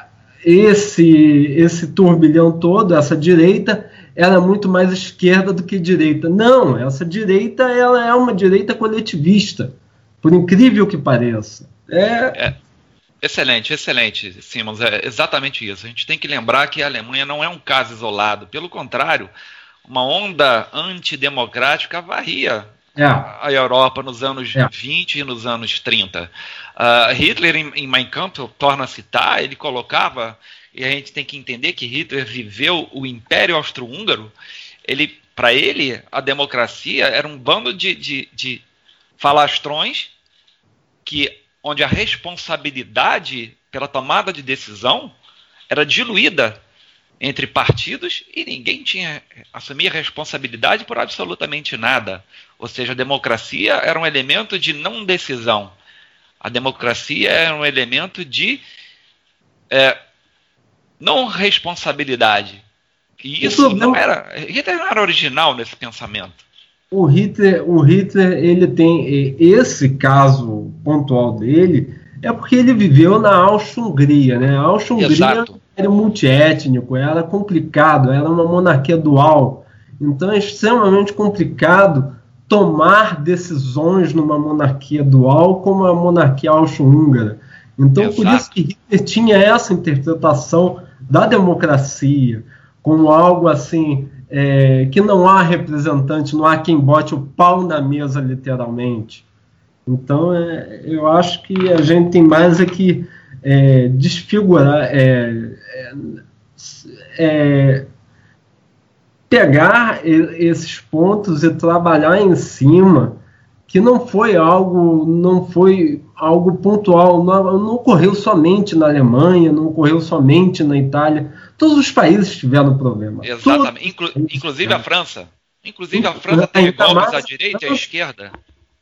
esse, esse turbilhão todo, essa direita, ela é muito mais esquerda do que direita. Não, essa direita ela é uma direita coletivista, por incrível que pareça. É... é excelente, excelente, Simons. É exatamente isso. A gente tem que lembrar que a Alemanha não é um caso isolado. Pelo contrário, uma onda antidemocrática varria é. a Europa nos anos é. 20 e nos anos 30. Uh, ah, Hitler, em, em Mein Kampf, torna a citar, ele colocava, e a gente tem que entender que Hitler viveu o Império Austro-Húngaro, ele, para ele, a democracia era um bando de, de, de falastrões que, onde a responsabilidade pela tomada de decisão era diluída entre partidos e ninguém tinha assumia responsabilidade por absolutamente nada. Ou seja, a democracia era um elemento de não decisão. A democracia era um elemento de é, não responsabilidade. E isso não era. Não era original nesse pensamento. O Hitler, o Hitler, ele tem esse caso pontual dele é porque ele viveu na Áustria-Hungria, né? A Áustria-Hungria era multiétnico, era complicado, era uma monarquia dual. Então é extremamente complicado tomar decisões numa monarquia dual como a monarquia austro-húngara. Então, Exato. por isso que Hitler tinha essa interpretação da democracia como algo assim é, que não há representante, não há quem bote o pau na mesa, literalmente. Então, é, eu acho que a gente tem mais é que é, desfigurar, é, é, é pegar esses pontos e trabalhar em cima, que não foi algo, não foi algo pontual, não, não ocorreu somente na Alemanha, não ocorreu somente na Itália. Todos os países tiveram problema. Exatamente. Inclu inclusive a França. Inclusive a França teve golpes à direita e à esquerda.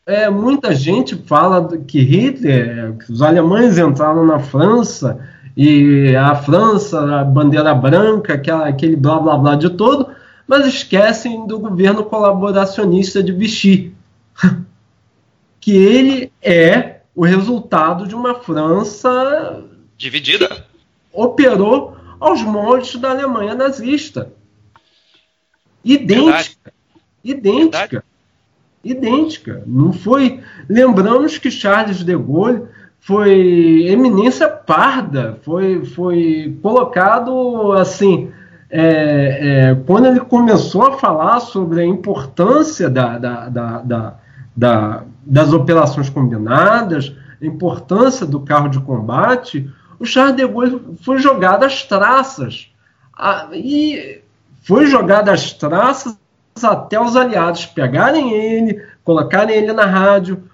É, muita gente fala que Hitler, que os alemães entraram na França e a França, a bandeira branca, aquela, aquele blá blá blá de todo, mas esquecem do governo colaboracionista de Vichy, [LAUGHS] que ele é o resultado de uma França dividida, operou aos moldes da Alemanha nazista, idêntica, Verdade. idêntica. Verdade. Idêntica. Não foi. Lembramos que Charles de Gaulle foi eminência parda, foi, foi colocado assim é, é, quando ele começou a falar sobre a importância da, da, da, da, das operações combinadas, a importância do carro de combate, o Charles de Gaulle foi jogado às traças. e foi jogado às traças até os aliados pegarem ele, colocarem ele na rádio,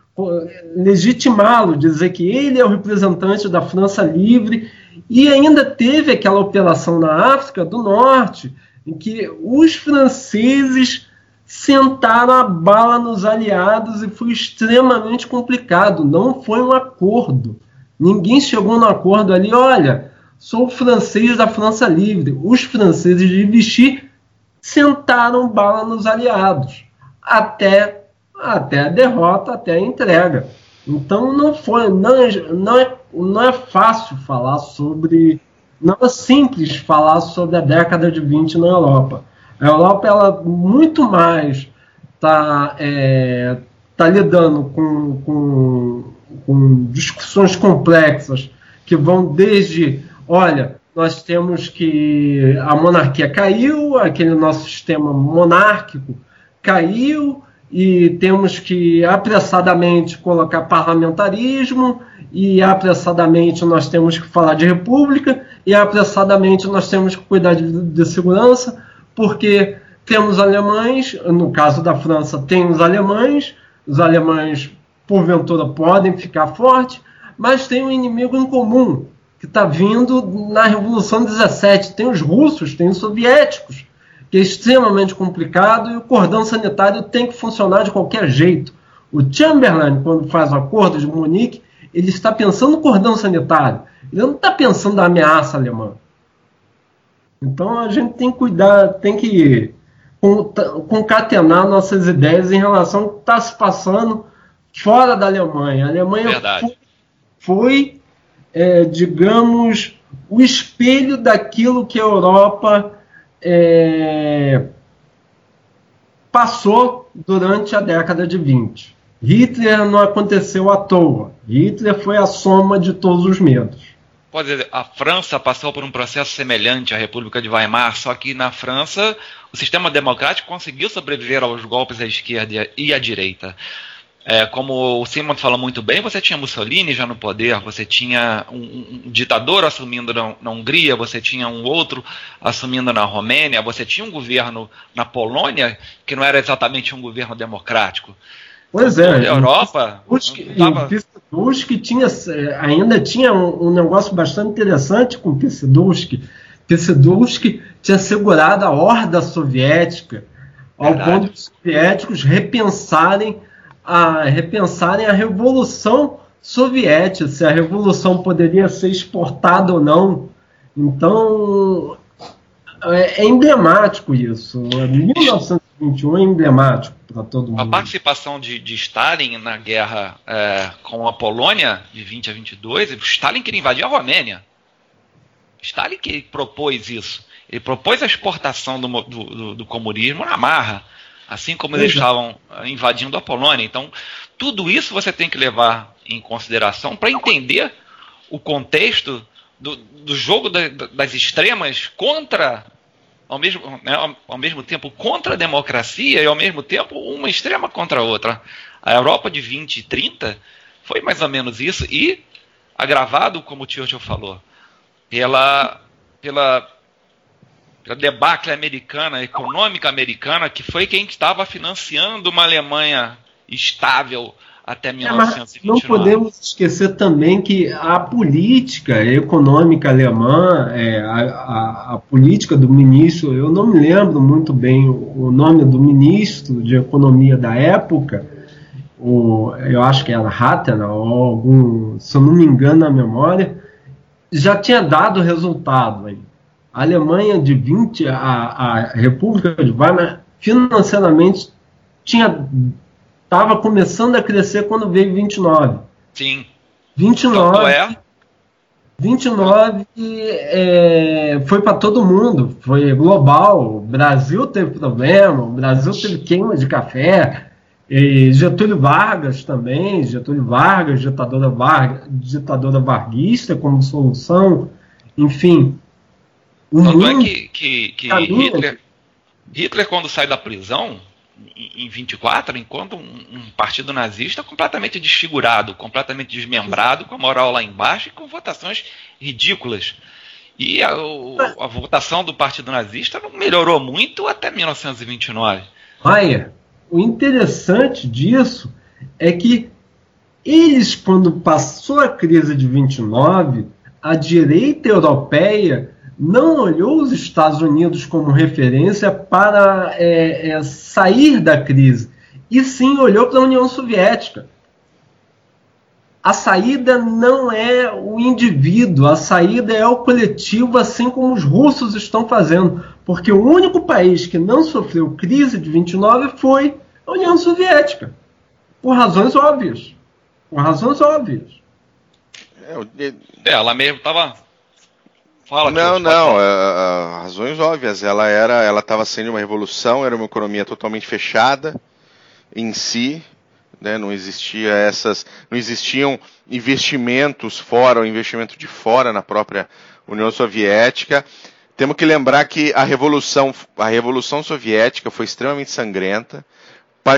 legitimá-lo, dizer que ele é o representante da França livre e ainda teve aquela operação na África do Norte, em que os franceses sentaram a bala nos aliados e foi extremamente complicado. Não foi um acordo. Ninguém chegou no acordo ali. Olha, sou francês da França Livre. Os franceses de Vichy sentaram bala nos aliados até, até a derrota, até a entrega. Então não foi, não é, não é, não é fácil falar sobre, não é simples falar sobre a década de 20 na Europa. A Europa ela muito mais está é, tá lidando com, com, com discussões complexas que vão desde, olha, nós temos que a monarquia caiu, aquele nosso sistema monárquico caiu e temos que apressadamente colocar parlamentarismo e apressadamente nós temos que falar de república e apressadamente nós temos que cuidar de, de segurança porque temos alemães, no caso da França tem os alemães, os alemães porventura podem ficar fortes, mas tem um inimigo em comum que está vindo na Revolução 17, tem os russos, tem os soviéticos, que é extremamente complicado e o cordão sanitário tem que funcionar de qualquer jeito. O Chamberlain, quando faz o acordo de Munique, ele está pensando no cordão sanitário. Ele não está pensando na ameaça alemã. Então a gente tem que cuidar, tem que concatenar nossas ideias em relação ao que está se passando fora da Alemanha. A Alemanha foi, foi é, digamos, o espelho daquilo que a Europa é, passou durante a década de 20. Hitler não aconteceu à toa. Hitler foi a soma de todos os medos. Pode dizer, a França passou por um processo semelhante à República de Weimar, só que na França o sistema democrático conseguiu sobreviver aos golpes à esquerda e à direita. É, como o Simon falou muito bem, você tinha Mussolini já no poder, você tinha um, um ditador assumindo na, na, Hungria, você tinha um outro assumindo na Romênia, você tinha um governo na Polônia que não era exatamente um governo democrático. Pois é. A Europa. Piseduski tinha, é, ainda tinha um, um, negócio bastante interessante com Piseduski. Piseduski tinha segurado a horda soviética ao Verdade. ponto dos soviéticos repensarem a, repensarem a revolução soviética, se a revolução poderia ser exportada ou não. Então, é, é emblemático isso. 1921 é emblemático para todo mundo. A participação de, de Stalin na guerra é, com a Polônia, de 20 a 22, Stalin queria invadir a Romênia. Stalin que propôs isso. Ele propôs a exportação do, do, do comunismo na marra, assim como eles estavam invadindo a Polônia. Então, tudo isso você tem que levar em consideração para entender o contexto do, do jogo da, das extremas contra ao mesmo, né, ao, ao, mesmo tempo contra a democracia e ao mesmo tempo uma extrema contra a outra. A Europa de 20 e 30 foi mais ou menos isso e agravado, como o Churchill falou, pela, pela, pela debacle americana, econômica americana, que foi quem estava financiando uma Alemanha estável até 1929. É, não podemos esquecer também que a política econômica alemã, é, a, a, a, política do ministro, eu não me lembro muito bem o nome do ministro de economia da época, o, eu acho que era Hattner, ou algum, se eu não me engano na memória, já tinha dado resultado. Aí. A Alemanha de 20, a, a República de Weimar, financeiramente tinha estava começando a crescer quando veio 29. Sim. 29. Tanto é. 29 é, foi para todo mundo, foi global. O Brasil teve problema, o Brasil teve queima de café. E Getúlio Vargas também, Getúlio Vargas, ditadora, Vargas, ditadora varguista como solução, enfim. Tanto é que, que, que Hitler, Hitler, quando sai da prisão, em 24, enquanto um, um, partido nazista completamente desfigurado, completamente desmembrado, com a moral lá embaixo e com votações ridículas. E a, a votação do partido nazista não melhorou muito até 1929. Maia, o interessante disso é que eles, quando passou a crise de 29, a direita europeia não olhou os Estados Unidos como referência para é, é, sair da crise, e sim olhou para a União Soviética. A saída não é o indivíduo, a saída é o coletivo, assim como os russos estão fazendo. Porque o único país que não sofreu crise de 29 foi a União Soviética. Por razões óbvias. Por razões óbvias. É, ela mesmo estava Fala, não, não, é, é, razões óbvias. Ela era, ela estava sendo uma revolução, era uma economia totalmente fechada em si, né? Não existia essas, não existiam investimentos fora, o investimento de fora na própria União Soviética. Temos que lembrar que a revolução, a revolução soviética foi extremamente sangrenta,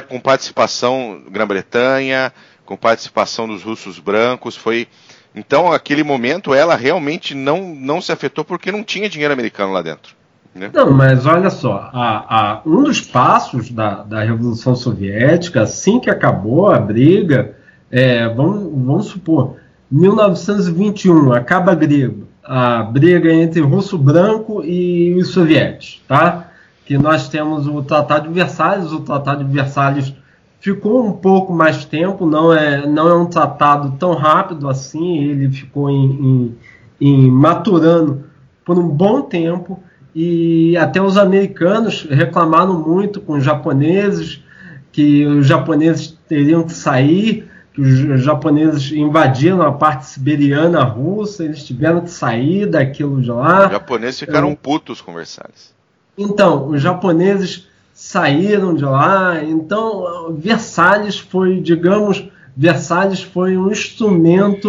com participação Grã-Bretanha, com participação dos russos brancos, foi então, aquele momento, ela realmente não, não se afetou porque não tinha dinheiro americano lá dentro. Né? Não, mas olha só, a, a, um dos passos da, da Revolução Soviética, assim que acabou a briga, é, vamos, vamos supor, 1921, acaba a briga, a briga entre russo branco e os soviéticos, tá? Que nós temos o Tratado de Versalhes, o Tratado de Versalhes ficou um pouco mais tempo, não é, não é um tratado tão rápido assim, ele ficou em, em, em maturando por um bom tempo e até os americanos reclamaram muito com os japoneses que os japoneses teriam que sair, que os japoneses invadiram a parte siberiana russa, eles tiveram que sair daquilo de lá. Os japoneses ficaram então, putos com Versalhes. Então, os japoneses saíram de lá. Então, Versalhes foi, digamos, Versalhes foi um instrumento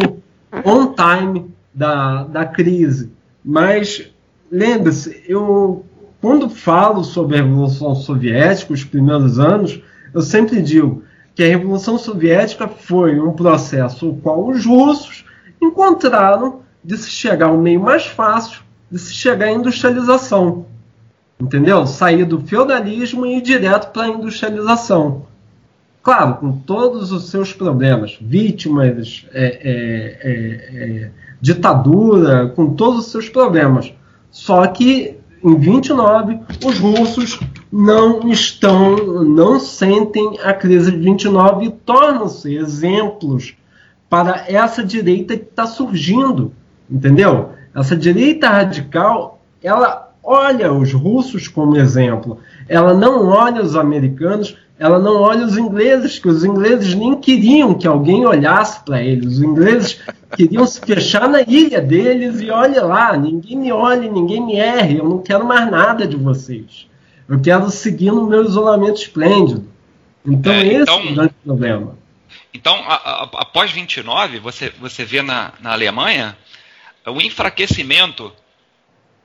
on time da, da crise. Mas lembre-se, eu quando falo sobre a Revolução Soviética, os primeiros anos, eu sempre digo que a Revolução Soviética foi um processo o qual os russos encontraram de se chegar ao meio mais fácil de se chegar à industrialização. Entendeu? Sair do feudalismo e ir direto para a industrialização. Claro, com todos os seus problemas, vítimas, é, é, é, é, ditadura, com todos os seus problemas. Só que em 29 os russos não estão, não sentem a crise de 29 e tornam-se exemplos para essa direita que está surgindo, entendeu? Essa direita radical, ela olha os russos como exemplo, ela não olha os americanos, ela não olha os ingleses, que os ingleses nem queriam que alguém olhasse para eles. Os ingleses queriam se fechar na ilha deles e olha lá, ninguém me olhe, ninguém me erre, eu não quero mais nada de vocês. Eu quero seguir no meu isolamento esplêndido. Então, é, esse então, é o grande problema. Então, a, a, após 29, você, você vê na, na Alemanha o enfraquecimento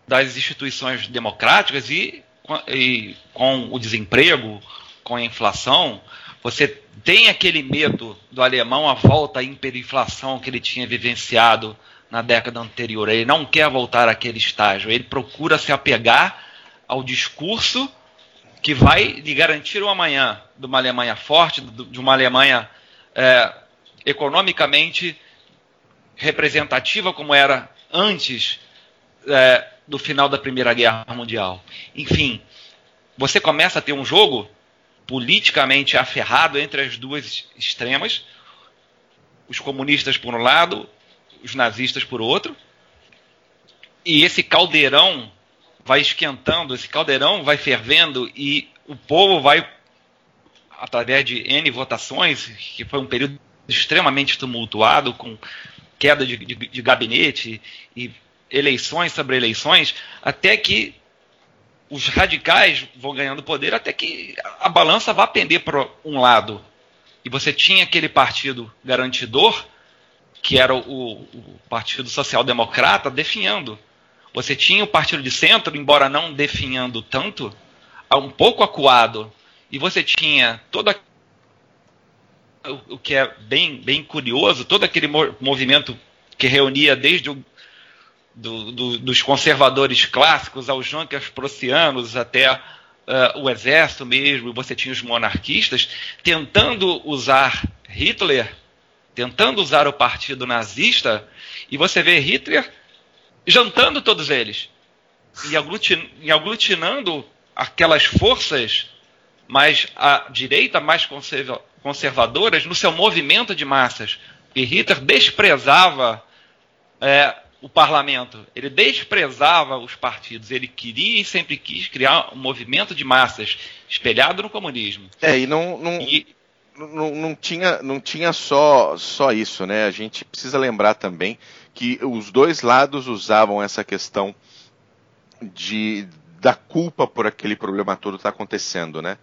das instituições democráticas e, e com o desemprego, com a inflação, você tem aquele medo do alemão à volta à hiperinflação que ele tinha vivenciado na década anterior. Ele não quer voltar àquele estágio. Ele procura se apegar ao discurso que vai lhe garantir o amanhã de uma Alemanha forte, de uma Alemanha é, economicamente representativa como era antes é, do final da Primeira Guerra Mundial. Enfim, você começa a ter um jogo politicamente aferrado entre as duas extremas, os comunistas por um lado, os nazistas por outro, e esse caldeirão vai esquentando, esse caldeirão vai fervendo e o povo vai, através de N votações, que foi um período extremamente tumultuado, com queda de, de, de gabinete e eleições sobre eleições, até que os radicais vão ganhando poder, até que a balança vá pender para um lado. E você tinha aquele partido garantidor, que era o, o Partido Social Democrata, definhando. Você tinha o Partido de Centro, embora não definhando tanto, um pouco acuado. E você tinha toda o que é bem, bem curioso, todo aquele movimento que reunia desde o do, do, dos conservadores clássicos aos junkers prussianos até uh, o exército mesmo, você tinha os monarquistas tentando usar Hitler, tentando usar o partido nazista, e você vê Hitler jantando todos eles. e, aglutin, e aglutinando aquelas forças mais à direita, mais conserva, conservadoras, no seu movimento de massas. E Hitler desprezava é, o parlamento, ele desprezava os partidos, ele queria e sempre quis criar um movimento de massas espelhado no comunismo. É, e não, não, e, não, não, tinha, não tinha só, só isso, né? A gente precisa lembrar também que os dois lados usavam essa questão de, da culpa por aquele problema todo estar tá acontecendo, né?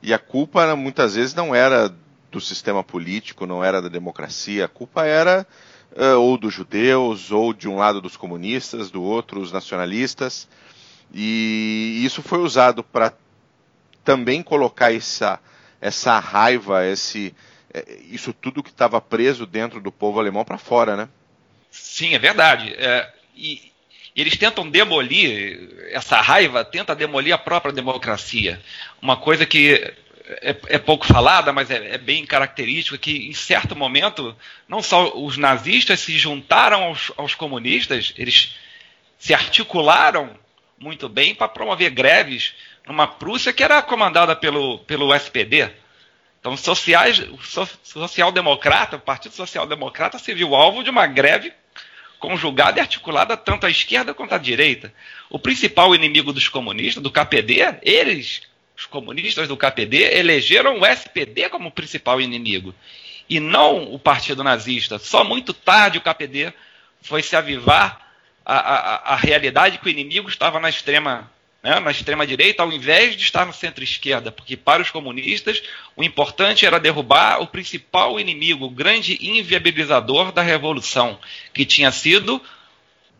E a culpa muitas vezes não era do sistema político, não era da democracia, a culpa era ou dos judeus, ou de um lado dos comunistas, do outro os nacionalistas. E isso foi usado para também colocar essa, essa raiva, esse, é, isso tudo que estava preso dentro do povo alemão para fora, né? Sim, é verdade. É, e eles tentam demolir essa raiva, tenta demolir a própria democracia. Uma coisa que é, é, pouco falada, mas é, é, bem característico, que em certo momento, não só os nazistas se juntaram aos, aos comunistas, eles se articularam muito bem para promover greves numa Prússia que era comandada pelo, pelo SPD. Então, sociais, o social-democrata, o Partido Social-Democrata se viu alvo de uma greve conjugada e articulada tanto à esquerda quanto à direita. O principal inimigo dos comunistas, do KPD, eles os comunistas do KPD elegeram o SPD como principal inimigo. E não o partido nazista. Só muito tarde o KPD foi se avivar a, a, a realidade que o inimigo estava na extrema né, na extrema direita, ao invés de estar no centro-esquerda, porque para os comunistas o importante era derrubar o principal inimigo, o grande inviabilizador da revolução, que tinha sido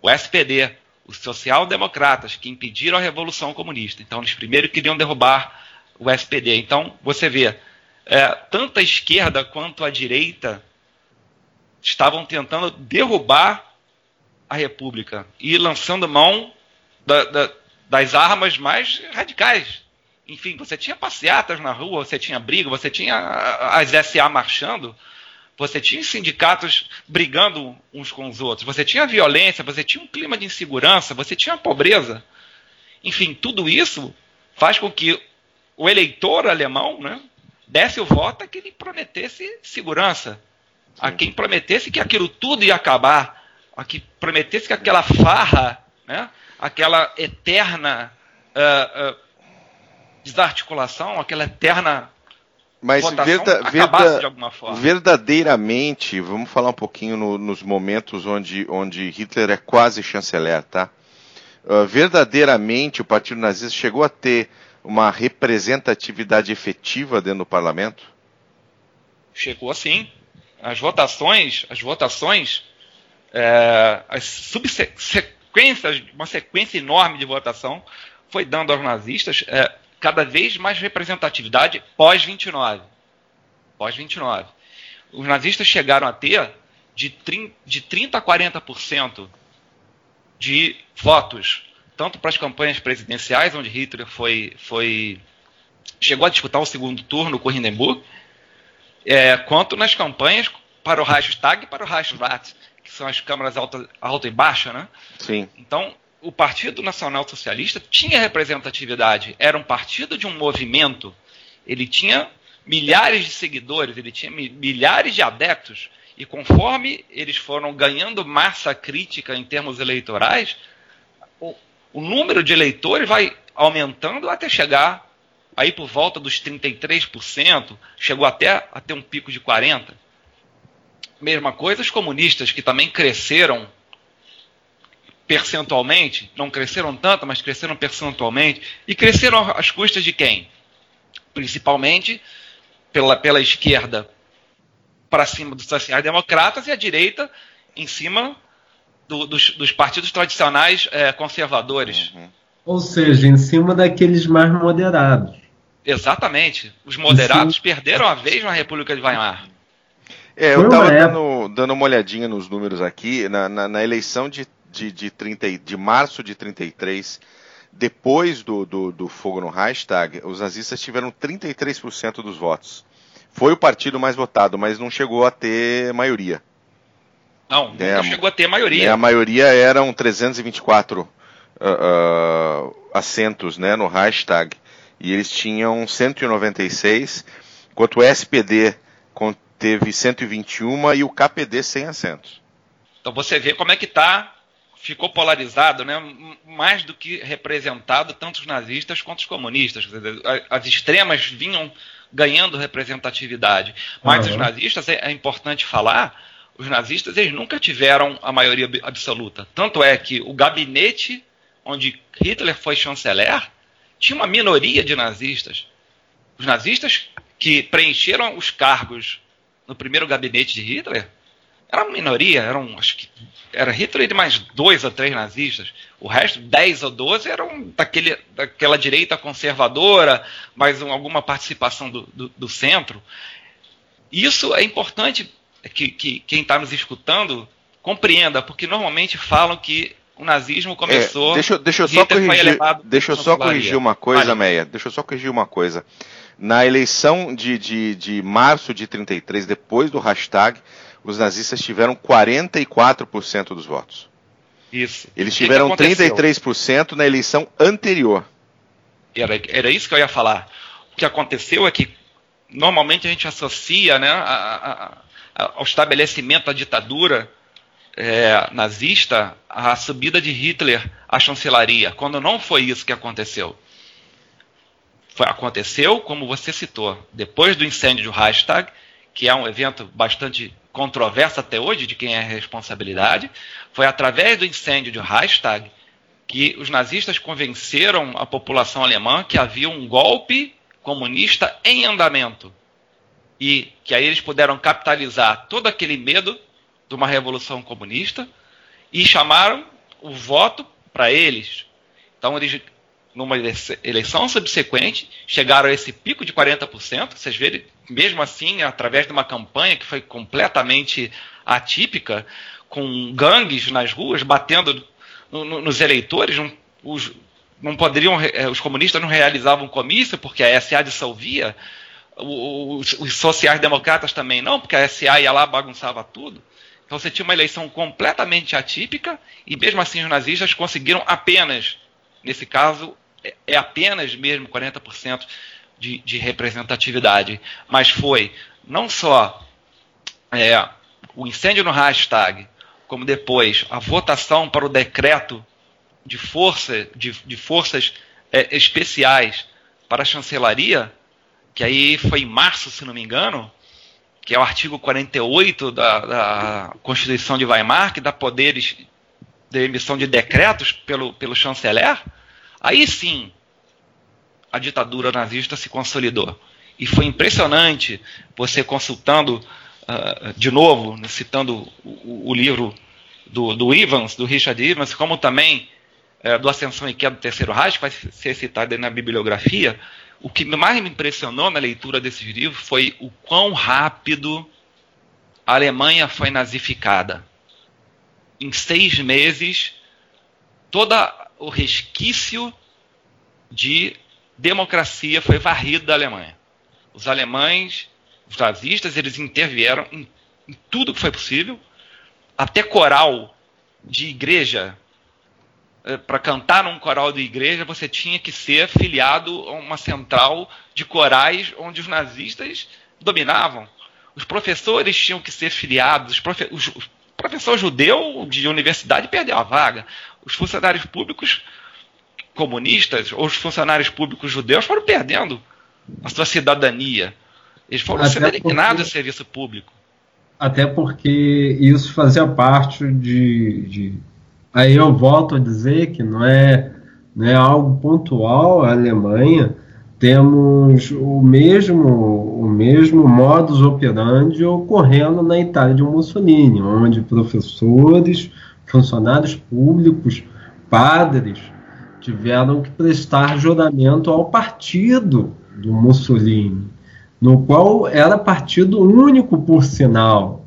o SPD, os social-democratas que impediram a Revolução Comunista. Então, eles primeiro queriam derrubar o SPD. Então, você vê, é, tanto a esquerda quanto a direita estavam tentando derrubar a República e lançando mão da, da, das armas mais radicais. Enfim, você tinha passeatas na rua, você tinha briga, você tinha as SA marchando, você tinha sindicatos brigando uns com os outros, você tinha violência, você tinha um clima de insegurança, você tinha pobreza. Enfim, tudo isso faz com que o eleitor alemão né, desse o voto a quem lhe prometesse segurança, Sim. a quem prometesse que aquilo tudo ia acabar, a quem prometesse que aquela farra, né, aquela eterna uh, uh, desarticulação, aquela eterna mas verda, verda, verdadeiramente, vamos falar um pouquinho no, nos momentos onde, onde Hitler é quase chanceler, tá? Uh, verdadeiramente o Partido Nazista chegou a ter uma representatividade efetiva dentro do parlamento? Chegou sim. As votações, as votações, é, as subsequências, uma sequência enorme de votação foi dando aos nazistas é, cada vez mais representatividade pós-29. Pós-29. Os nazistas chegaram a ter de 30, de 30 a 40% de votos, tanto para as campanhas presidenciais, onde Hitler foi, foi chegou a disputar o segundo turno com Hindenburg, é, quanto nas campanhas para o Reichstag e para o Reichsrat, que são as câmaras alta, alta e baixa, né? Sim. Então, o Partido Nacional Socialista tinha representatividade, era um partido de um movimento, ele tinha milhares de seguidores, ele tinha milhares de adeptos, e conforme eles foram ganhando massa crítica em termos eleitorais, o, o número de eleitores vai aumentando até chegar aí por volta dos 33%, chegou até a ter um pico de 40%. Mesma coisa os comunistas, que também cresceram percentualmente, não cresceram tanto, mas cresceram percentualmente, e cresceram às custas de quem? Principalmente pela, pela esquerda para cima dos sociais-democratas e a direita em cima do, dos, dos, partidos tradicionais é, conservadores. Uhum. Ou seja, em cima daqueles mais moderados. Exatamente. Os moderados Sim. perderam a vez na República de Weimar. É, eu estava dando, dando, uma olhadinha nos números aqui. Na, na, na eleição de de, de, 30, de março de 33, depois do, do, do fogo no Reichstag, os nazistas tiveram 33% dos votos. Foi o partido mais votado, mas não chegou a ter maioria. Não, é, não chegou a ter maioria. É, a maioria eram 324 uh, uh, assentos né, no hashtag e eles tinham 196, enquanto o SPD teve 121 e o KPD 100 assentos. Então você vê como é que está, ficou polarizado, né? mais do que representado tanto os nazistas quanto os comunistas. As extremas vinham ganhando representatividade. Mas uhum. os nazistas, é, é importante falar, os nazistas eles nunca tiveram a maioria absoluta. Tanto é que o gabinete onde Hitler foi chanceler tinha uma minoria de nazistas. Os nazistas que preencheram os cargos no primeiro gabinete de Hitler era uma minoria, eram, acho que era Hitler e mais dois ou três nazistas. O resto, 10 ou 12, eram daquele, daquela direita conservadora, mais um, alguma participação do, do, do, centro. Isso é importante que, que quem está nos escutando compreenda, porque normalmente falam que o nazismo começou. É, deixa, deixa eu só corrigir, deixa eu só corrigir uma coisa, vale. Meia. Deixa eu só corrigir uma coisa. Na eleição de, de, de março de 33, depois do hashtag, os nazistas tiveram 44% dos votos. Isso. Eles tiveram que que 33% na eleição anterior. Era, era isso que eu ia falar. O que aconteceu é que normalmente a gente associa né, a, a, a, ao estabelecimento da ditadura é, nazista a subida de Hitler à chancelaria, quando não foi isso que aconteceu. Foi, aconteceu, como você citou, depois do incêndio do Reichstag, que é um evento bastante controverso até hoje de quem é a responsabilidade, foi através do incêndio de Reichstag que os nazistas convenceram a população alemã que havia um golpe comunista em andamento. E que aí eles puderam capitalizar todo aquele medo de uma revolução comunista e chamaram o voto para eles. Então, eles, numa eleição subsequente, chegaram a esse pico de 40%. Vocês verem, mesmo assim, através de uma campanha que foi completamente atípica, com gangues nas ruas batendo no, no, nos eleitores, os, não poderiam, eh, os comunistas não realizavam comício porque a SA dissolvia, os, os sociais-democratas também não, porque a SA ia lá bagunçava tudo. Então você tinha uma eleição completamente atípica e mesmo assim os nazistas conseguiram apenas, nesse caso, é, é apenas mesmo 40% de, de, representatividade. Mas foi não só é, o incêndio no hashtag, como depois a votação para o decreto de, força, de, de forças é, especiais para a chancelaria, que aí foi em março, se não me engano, que é o artigo 48 da, da Constituição de Weimar, que dá poderes de emissão de decretos pelo, pelo chanceler, aí sim a ditadura nazista se consolidou. E foi impressionante você consultando, uh, de novo, citando o, o livro do, do, Evans, do Richard Evans, como também uh, do Ascensão e Queda do Terceiro Reich, vai ser citado na bibliografia, o que mais me impressionou na leitura desses livros foi o quão rápido a Alemanha foi nazificada. Em seis meses, todo o resquício de democracia foi varrido da Alemanha. Os alemães, os nazistas, eles intervieram em, em tudo que foi possível, até coral de igreja eh, para cantar num coral de igreja, você tinha que ser filiado a uma central de corais onde os nazistas dominavam. Os professores tinham que ser filiados. Os, profe os, professor judeu de universidade perdeu a vaga. Os funcionários públicos comunistas ou os funcionários públicos judeus foram perdendo a sua cidadania. Eles foram Até sendo eliminados do serviço público. Até porque isso fazia parte de, de Aí eu volto a dizer que não é, não é algo pontual a Alemanha. Temos o mesmo, o mesmo modus operandi ocorrendo na Itália de Mussolini, onde professores, funcionários públicos, padres tiveram que prestar juramento ao partido do Mussolini, no qual era partido único, por sinal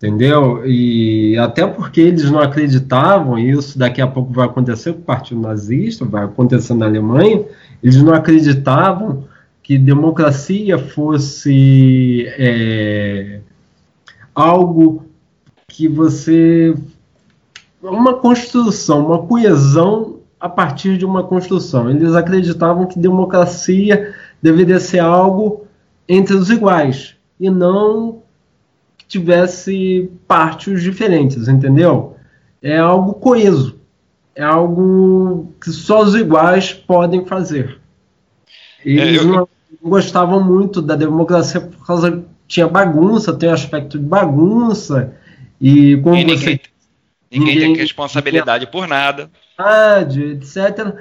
entendeu? E até porque eles não acreditavam, e isso daqui a pouco vai acontecer com o Partido Nazista, vai acontecer na Alemanha, eles não acreditavam que democracia fosse é, algo que você uma construção, uma coesão a partir de uma construção. Eles acreditavam que democracia deveria ser algo entre os iguais e não tivesse partes diferentes, entendeu? É algo coeso, é algo que só os iguais podem fazer. Eles é, eu... não gostavam muito da democracia por causa tinha bagunça, tem um aspecto de bagunça e como e ninguém, você ninguém, ninguém tem responsabilidade por nada, etc.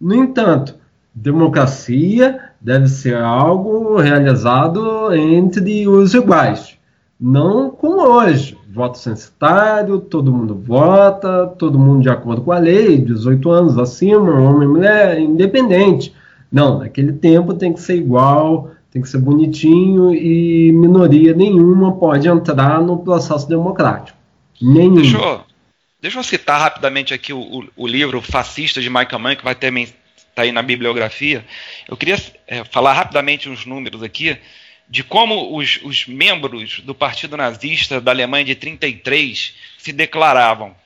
No entanto, democracia deve ser algo realizado entre os iguais, não como hoje. Voto censitário, todo mundo vota, todo mundo de acordo com a lei, 18 anos acima, homem e mulher, independente. Não, naquele tempo tem que ser igual, tem que ser bonitinho e minoria nenhuma pode entrar no processo democrático. Nenhuma. Deixa eu, deixa eu citar rapidamente aqui o, o, o livro Fascista de Michael Mann, que vai ter está aí na bibliografia. Eu queria é, falar rapidamente uns números aqui de como os, os, membros do Partido Nazista da Alemanha de 33 se declaravam.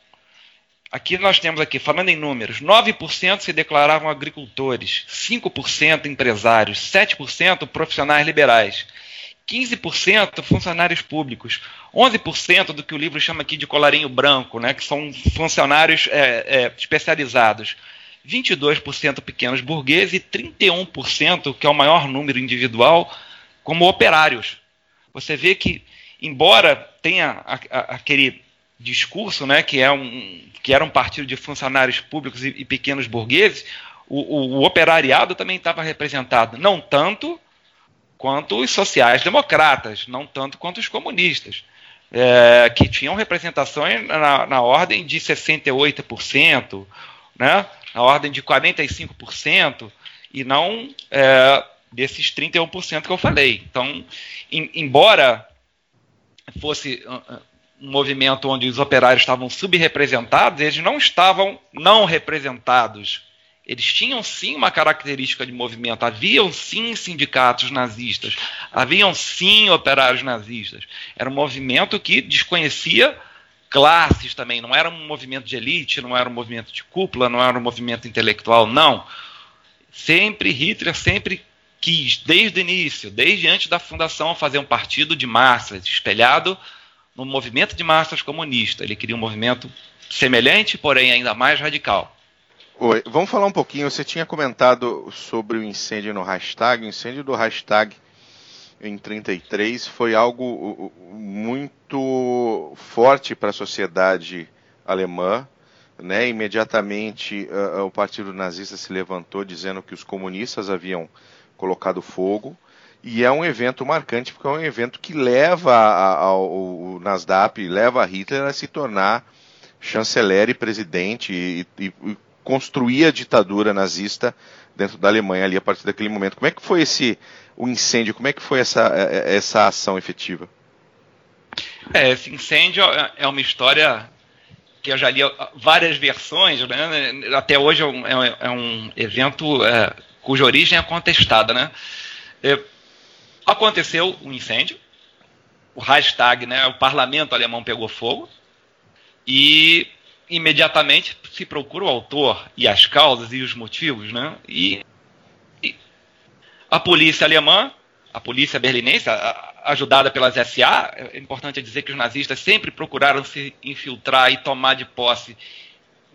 Aqui nós temos aqui, falando em números, 9% se declaravam agricultores, 5% empresários, 7% profissionais liberais, 15% funcionários públicos, 11% do que o livro chama aqui de colarinho branco, né, que são funcionários é, é, especializados, 22% pequenos burgueses e 31%, que é o maior número individual, como operários. Você vê que, embora tenha a, a, aquele discurso, né, que, é um, que era um partido de funcionários públicos e, e pequenos burgueses, o, o, o operariado também estava representado, não tanto quanto os sociais-democratas, não tanto quanto os comunistas, é, que tinham representação na, na ordem de 68%, né? na ordem de 45% e não é, desses 31% que eu falei. Então, em, embora fosse uh, uh, um movimento onde os operários estavam subrepresentados, eles não estavam não representados. Eles tinham sim uma característica de movimento, haviam sim sindicatos nazistas, haviam sim operários nazistas. Era um movimento que desconhecia classes também, não era um movimento de elite, não era um movimento de cúpula, não era um movimento intelectual, não. Sempre Hitler sempre quis, desde o início, desde antes da fundação, fazer um partido de massas, espelhado no movimento de massas comunista. Ele queria um movimento semelhante, porém ainda mais radical. Oi, vamos falar um pouquinho. Você tinha comentado sobre o incêndio no hashtag. O incêndio do hashtag em 33 foi algo muito forte para a sociedade alemã. Né? Imediatamente uh, o partido nazista se levantou dizendo que os comunistas haviam colocado fogo. E é um evento marcante porque é um evento que leva ao Nasdaq, leva a Hitler a se tornar chanceler e presidente e, e, e construir a ditadura nazista dentro da Alemanha ali a partir daquele momento. Como é que foi esse o incêndio? Como é que foi essa, é, é, essa ação efetiva? É, esse incêndio é, é uma história que eu já li várias versões, né? até hoje é um, é um evento é, cuja origem é contestada. Né? É, aconteceu um incêndio, o hashtag, né, o parlamento alemão pegou fogo, e imediatamente se procura o autor e as causas e os motivos, né? E a polícia alemã, a polícia berlinense, ajudada pelas SA, é importante dizer que os nazistas sempre procuraram se infiltrar e tomar de posse,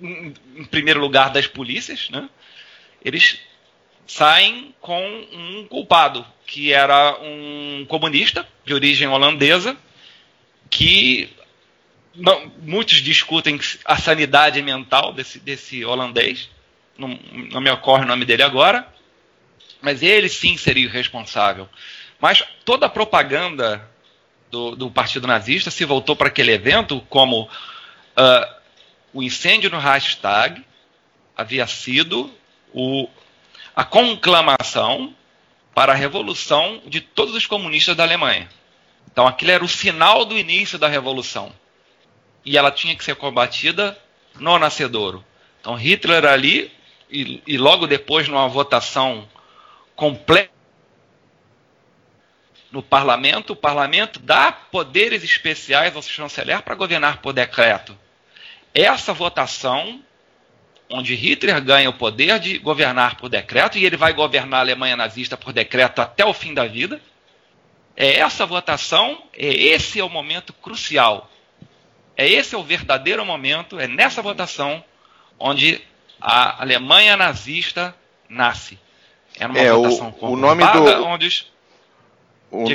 em, em primeiro lugar, das polícias. Né? Eles saem com um culpado, que era um comunista de origem holandesa, que não, muitos discutem a sanidade mental desse, desse holandês, não, não me ocorre o nome dele agora, mas ele sim seria o responsável. Mas toda a propaganda do, do Partido Nazista se voltou para aquele evento como uh, o incêndio no hashtag havia sido o, a conclamação para a revolução de todos os comunistas da Alemanha. Então aquilo era o sinal do início da revolução. E ela tinha que ser combatida no nascedouro. Então Hitler ali, e, e logo depois, numa votação completa no parlamento, o parlamento dá poderes especiais ao chanceler para governar por decreto. essa votação, onde Hitler ganha o poder de governar por decreto, e ele vai governar a Alemanha nazista por decreto até o fim da vida, é essa votação, é esse é o momento crucial. É esse é o verdadeiro momento, é nessa votação onde a Alemanha nazista nasce. É numa é, votação o, o nome do onde os... o,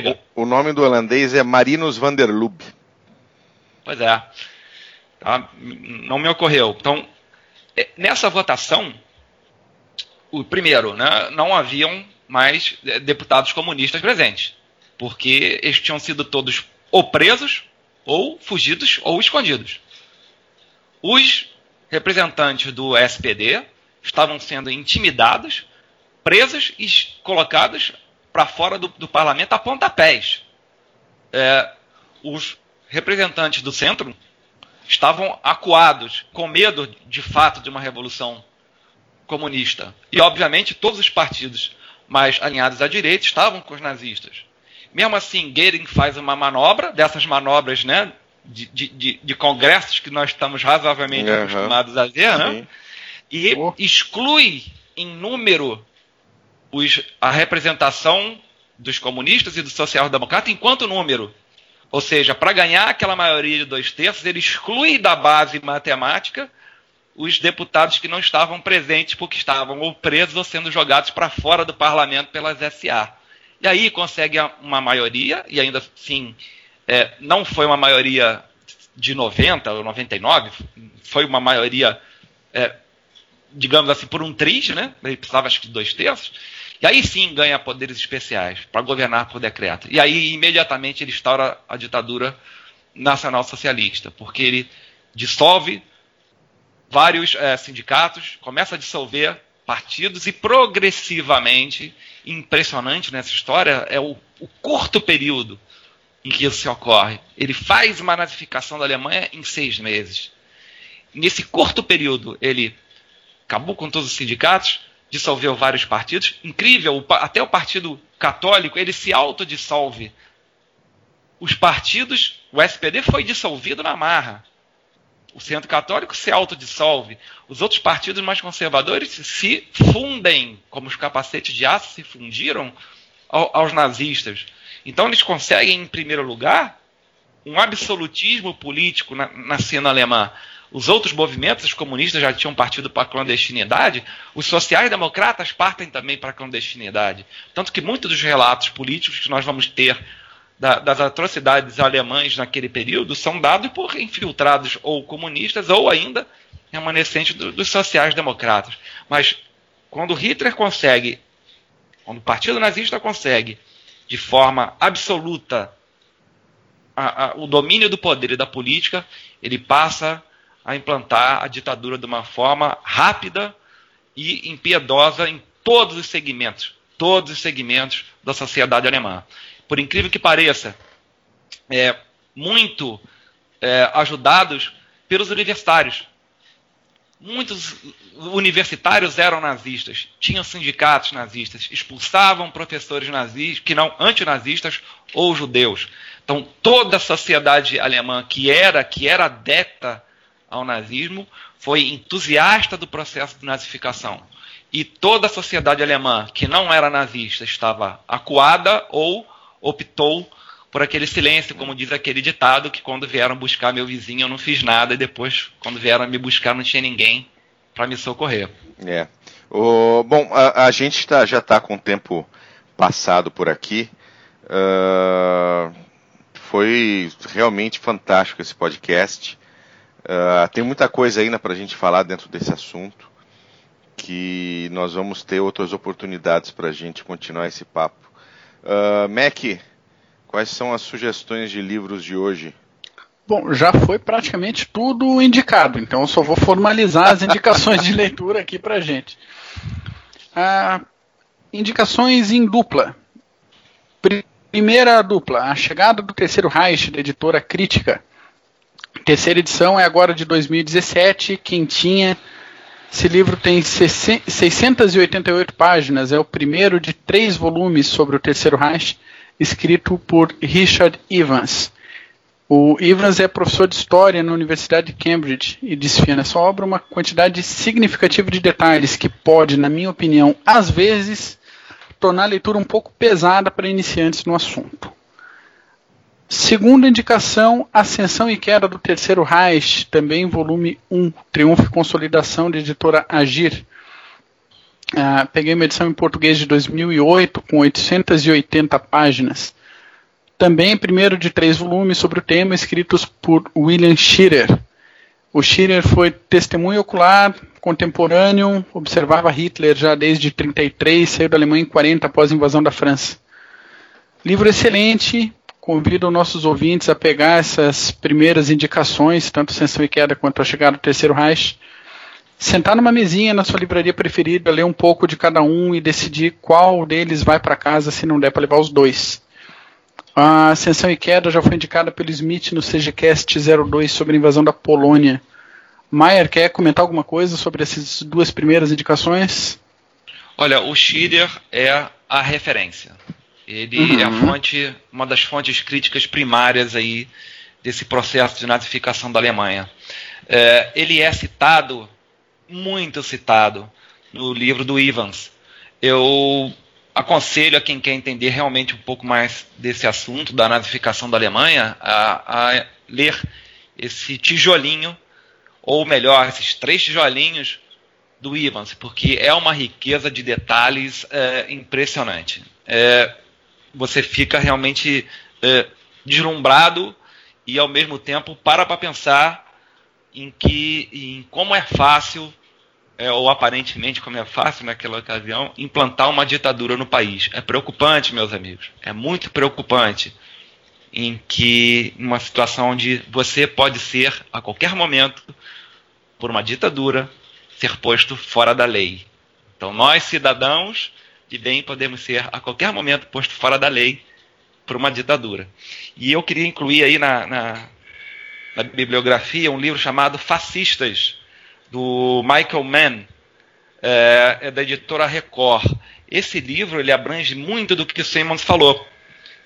o, nome do holandês é Marinus van der Lubbe. Pois é. Tá? Não me ocorreu. Então, nessa votação, o primeiro, né, não haviam mais é, deputados comunistas presentes, porque eles tinham sido todos ou presos, ou fugidos, ou escondidos. Os representantes do SPD estavam sendo intimidados, presos e colocados para fora do, do, parlamento a pontapés. É, os representantes do centro estavam acuados, com medo de fato de uma revolução comunista. E, obviamente, todos os partidos mais alinhados à direita estavam com os nazistas. Mesmo assim, Goering faz uma manobra, dessas manobras né, de, de, de congressos que nós estamos razoavelmente uhum. acostumados a ver, né, e oh. exclui em número os, a representação dos comunistas e do social-democrata enquanto número. Ou seja, para ganhar aquela maioria de dois terços, ele exclui da base matemática os deputados que não estavam presentes porque estavam ou presos ou sendo jogados para fora do parlamento pelas SA. E aí consegue uma maioria, e ainda assim é, não foi uma maioria de 90 ou 99, foi uma maioria, é, digamos assim, por um triz, né? Ele precisava acho que de dois terços. E aí sim ganha poderes especiais para governar por decreto. E aí imediatamente ele instaura a ditadura nacional socialista, porque ele dissolve vários é, sindicatos, começa a dissolver partidos e progressivamente, impressionante nessa história, é o, o curto período em que isso se ocorre. Ele faz uma nazificação da Alemanha em seis meses. Nesse curto período, ele acabou com todos os sindicatos, dissolveu vários partidos. Incrível, até o Partido Católico ele se autodissolve. Os partidos, o SPD foi dissolvido na marra. O Centro Católico se autodissolve. Os outros partidos mais conservadores se fundem, como os capacetes de aço se fundiram aos nazistas. Então eles conseguem, em primeiro lugar, um absolutismo político na, na cena alemã os outros movimentos os comunistas já tinham partido para a clandestinidade, os sociais-democratas partem também para a clandestinidade. Tanto que muitos dos relatos políticos que nós vamos ter da, das atrocidades alemães naquele período são dados por infiltrados ou comunistas ou ainda remanescentes do, dos sociais-democratas. Mas quando Hitler consegue, quando o Partido Nazista consegue, de forma absoluta, a, a, o domínio do poder e da política, ele passa a implantar a ditadura de uma forma rápida e impiedosa em todos os segmentos, todos os segmentos da sociedade alemã. Por incrível que pareça, é, muito é, ajudados pelos universitários. Muitos universitários eram nazistas, tinham sindicatos nazistas, expulsavam professores nazistas, que não antinazistas ou judeus. Então, toda a sociedade alemã que era que era adepta ao nazismo, foi entusiasta do processo de nazificação. E toda a sociedade alemã que não era nazista estava acuada ou optou por aquele silêncio, como diz aquele ditado, que quando vieram buscar meu vizinho eu não fiz nada, e depois, quando vieram me buscar, não tinha ninguém para me socorrer. É. O, bom, a, a gente tá, já está com o tempo passado por aqui. Uh, foi realmente fantástico esse podcast. Uh, tem muita coisa ainda para a gente falar dentro desse assunto, que nós vamos ter outras oportunidades para a gente continuar esse papo. Uh, Mac, quais são as sugestões de livros de hoje? Bom, já foi praticamente tudo indicado, então eu só vou formalizar as indicações de leitura aqui para gente. Uh, indicações em dupla. Primeira dupla, A Chegada do Terceiro Reich, da editora Crítica Terceira edição é agora de 2017, quentinha. Esse livro tem 688 páginas, é o primeiro de três volumes sobre o Terceiro Reich, escrito por Richard Evans. O Evans é professor de História na Universidade de Cambridge e desfia nessa obra uma quantidade significativa de detalhes que pode, na minha opinião, às vezes, tornar a leitura um pouco pesada para iniciantes no assunto. Segunda indicação, Ascensão e Queda do Terceiro Reich, também volume 1, Triunfo e Consolidação, de editora Agir. Uh, peguei uma edição em português de 2008, com 880 páginas. Também primeiro de três volumes sobre o tema, escritos por William Schirer. O Schirer foi testemunho ocular, contemporâneo, observava Hitler já desde 33, saiu da Alemanha em 40 após a invasão da França. Livro excelente, convido nossos ouvintes a pegar essas primeiras indicações, tanto Ascensão e Queda quanto a Chegada do Terceiro Reich, sentar numa mesinha na sua livraria preferida, ler um pouco de cada um e decidir qual deles vai para casa se não der para levar os dois. A Ascensão e Queda já foi indicada pelo Smith no CGCast 02 sobre a invasão da Polônia. Maier, quer comentar alguma coisa sobre essas duas primeiras indicações? Olha, o Schieder é a referência. Ele uhum. é a uhum. fonte, uma das fontes críticas primárias aí desse processo de nazificação da Alemanha. É, ele é citado, muito citado, no livro do Evans. Eu aconselho a quem quer entender realmente um pouco mais desse assunto da nazificação da Alemanha a, a ler esse tijolinho, ou melhor, esses três tijolinhos do Evans, porque é uma riqueza de detalhes é, impressionante. É, você fica realmente é, deslumbrado e ao mesmo tempo para para pensar em que em como é fácil é, ou aparentemente, como é fácil naquela ocasião, implantar uma ditadura no país. É preocupante, meus amigos. É muito preocupante em que uma situação onde você pode ser a qualquer momento por uma ditadura ser posto fora da lei. Então nós cidadãos de bem podemos ser a qualquer momento posto fora da lei por uma ditadura. E eu queria incluir aí na, na, na bibliografia um livro chamado Fascistas do Michael Mann, é, é, da editora Record. Esse livro ele abrange muito do que o Simons falou,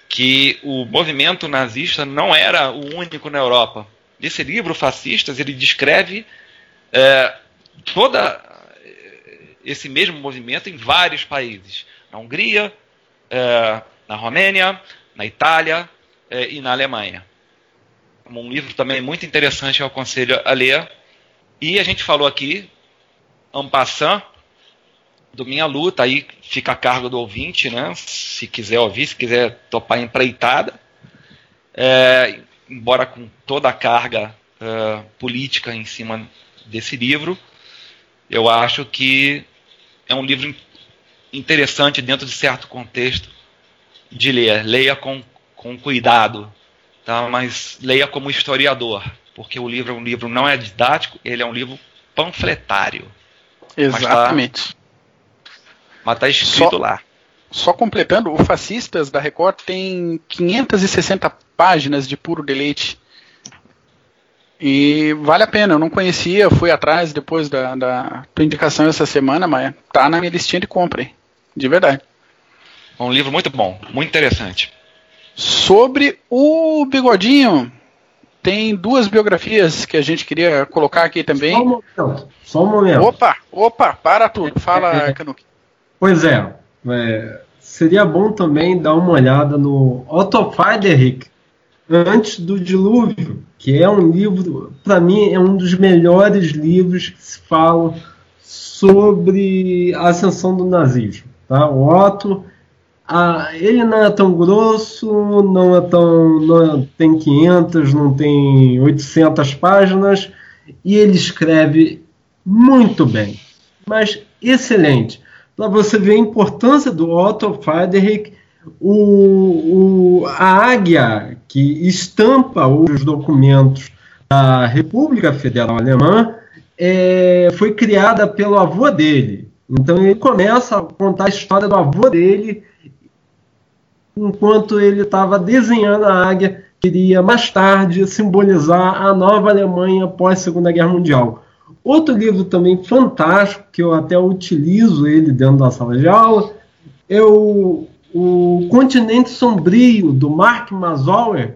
que o movimento nazista não era o único na Europa. Esse livro, Fascistas, ele descreve é, toda esse mesmo movimento em vários países. Na Hungria, é, na Romênia, na Itália é, e na Alemanha. Um livro também muito interessante, eu aconselho a ler, e a gente falou aqui, Ampassan, do Minha Luta, aí fica a cargo do ouvinte, né? Se quiser ouvir, se quiser topar empreitada. É, embora com toda a carga uh, política em cima desse livro, eu acho que é um livro interessante dentro de certo contexto de ler. Leia com, com cuidado, tá? mas leia como historiador porque o livro é um livro não é didático, ele é um livro panfletário. Exatamente. Mas está tá escrito só, lá. Só completando, o Fascistas da Record tem 560 páginas de puro deleite. E vale a pena, eu não conhecia, fui atrás depois da, da tua indicação essa semana, mas tá na minha listinha de compra, hein? de verdade. É um livro muito bom, muito interessante. Sobre o Bigodinho, tem duas biografias que a gente queria colocar aqui também. Só um momento. Só um momento. Opa, opa, para tudo. Fala, é, Canuck. Pois é, é, Seria bom também dar uma olhada no Otto Friedrich, Antes do Dilúvio, que é um livro, para mim, é um dos melhores livros que se falam sobre a ascensão do nazismo. Tá? O Otto ah, ele não é tão grosso, não é tão, não tem 500, não tem 800 páginas e ele escreve muito bem, mas excelente. Para você ver a importância do Otto Friedrich, o, o, a águia que estampa os documentos da República Federal Alemã é, foi criada pelo avô dele. Então ele começa a contar a história do avô dele enquanto ele estava desenhando a águia, queria mais tarde simbolizar a nova Alemanha pós Segunda Guerra Mundial. Outro livro também fantástico, que eu até utilizo ele dentro da sala de aula, é o, o Continente Sombrio, do Mark Mazauer,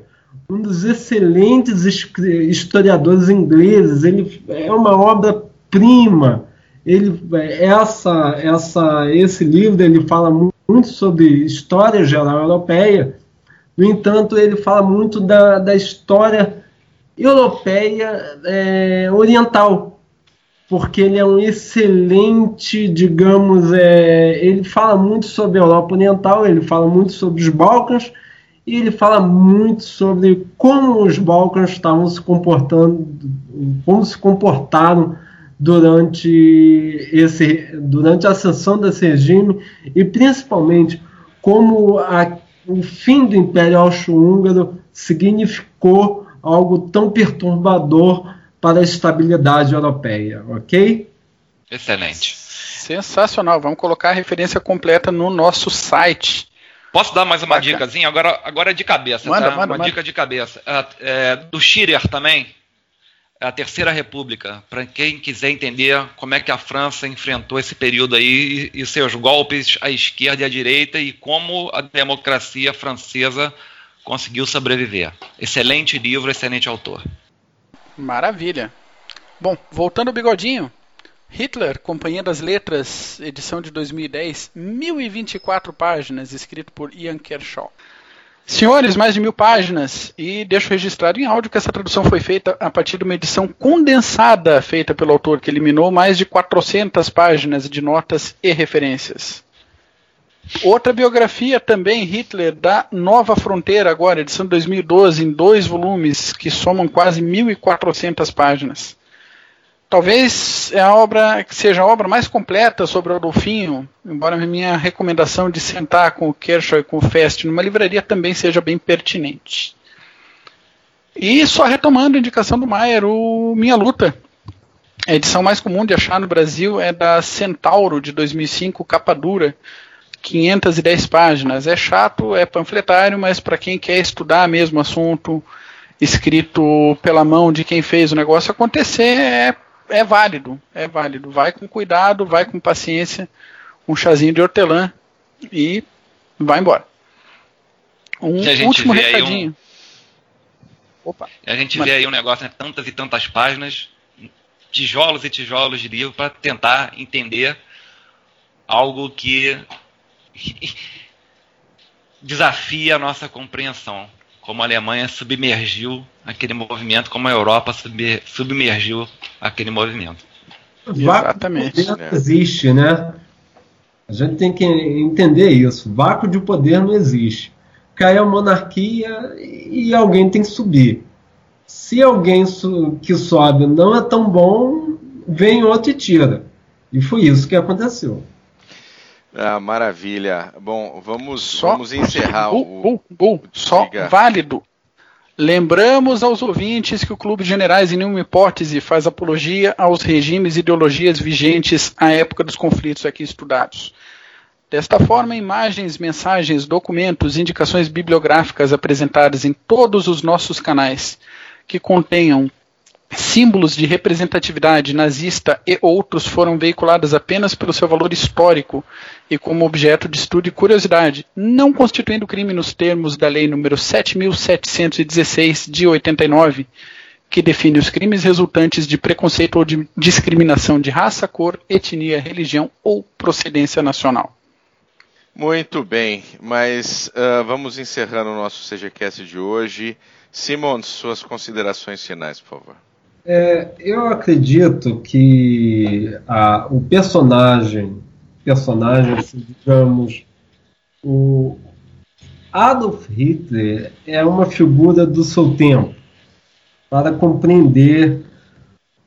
um dos excelentes historiadores ingleses. Ele é uma obra prima. Ele essa essa esse livro ele fala muito sobre história geral europeia. No entanto, ele fala muito da, da história europeia é, oriental, porque ele é um excelente, digamos, é, ele fala muito sobre a Europa Oriental, ele fala muito sobre os Balcãs e ele fala muito sobre como os Balcãs estavam se comportando, como se comportaram durante esse, durante a ascensão desse regime e principalmente como a, o fim do Império Austro-Húngaro significou algo tão perturbador para a estabilidade europeia, ok? Excelente. Sensacional. Vamos colocar a referência completa no nosso site. Posso dar mais uma dicasinha? Agora, agora é de cabeça, manda, tá? Manda, uma manda. dica de cabeça. É, é, do Schirer também, a Terceira República, para quem quiser entender como é que a França enfrentou esse período aí e, e seus golpes à esquerda e à direita e como a democracia francesa conseguiu sobreviver. Excelente livro, excelente autor. Maravilha. Bom, voltando ao bigodinho. Hitler, Companhia das Letras, edição de 2010, 1024 páginas, escrito por Ian Kershaw. Senhores, mais de mil páginas, e deixo registrado em áudio que essa tradução foi feita a partir de uma edição condensada feita pelo autor, que eliminou mais de 400 páginas de notas e referências. Outra biografia também, Hitler, da Nova Fronteira, agora, edição de 2012, em dois volumes, que somam quase 1.400 páginas. Talvez é a obra que seja a obra mais completa sobre Adolfinho, embora a minha recomendação de sentar com o Kershaw e com o Fest numa livraria também seja bem pertinente. E só retomando a indicação do Maier, o Minha Luta. A edição mais comum de achar no Brasil é da Centauro, de 2005, capa dura, 510 páginas. É chato, é panfletário, mas para quem quer estudar mesmo assunto, escrito pela mão de quem fez o negócio acontecer, é, é válido. É válido. Vai com cuidado, vai com paciência, um chazinho de hortelã e vai embora. Um último recadinho. Um... Opa. A gente Mas... vê aí um negócio, né, tantas e tantas páginas, tijolos e tijolos de livro para tentar entender algo que [LAUGHS] desafia a nossa compreensão. Como a Alemanha submergiu aquele movimento, como a Europa submergiu aquele movimento. Exatamente. Vácuo não existe, né? A gente tem que entender isso. Vácuo de poder não existe. Cai a monarquia e alguém tem que subir. Se alguém que sobe não é tão bom, vem outro e tira. E foi isso que aconteceu. Ah, maravilha. Bom, vamos, só, vamos encerrar o. só válido. Lembramos aos ouvintes que o Clube de Generais, em nenhuma hipótese, faz apologia aos regimes e ideologias vigentes à época dos conflitos aqui estudados. Desta forma, imagens, mensagens, documentos, indicações bibliográficas apresentadas em todos os nossos canais que contenham símbolos de representatividade nazista e outros foram veiculados apenas pelo seu valor histórico e como objeto de estudo e curiosidade, não constituindo crime nos termos da Lei nº 7.716 de 89, que define os crimes resultantes de preconceito ou de discriminação de raça, cor, etnia, religião ou procedência nacional. Muito bem, mas uh, vamos encerrando o nosso CGCast de hoje. Simon, suas considerações finais, por favor. É, eu acredito que a, o personagem, personagem, assim, digamos, o Adolf Hitler é uma figura do seu tempo para compreender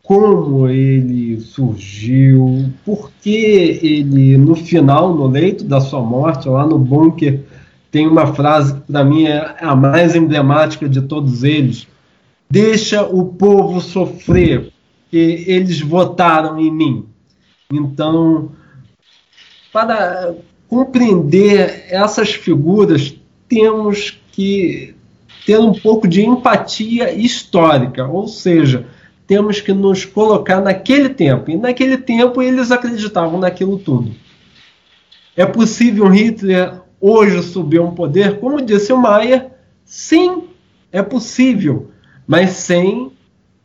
como ele surgiu, por que ele, no final, no leito da sua morte, lá no bunker, tem uma frase que para mim é a mais emblemática de todos eles Deixa o povo sofrer, que eles votaram em mim. Então, para compreender essas figuras, temos que ter um pouco de empatia histórica, ou seja, temos que nos colocar naquele tempo. E naquele tempo eles acreditavam naquilo tudo. É possível Hitler hoje subir um poder? Como disse o Maia, sim, É possível, mas sem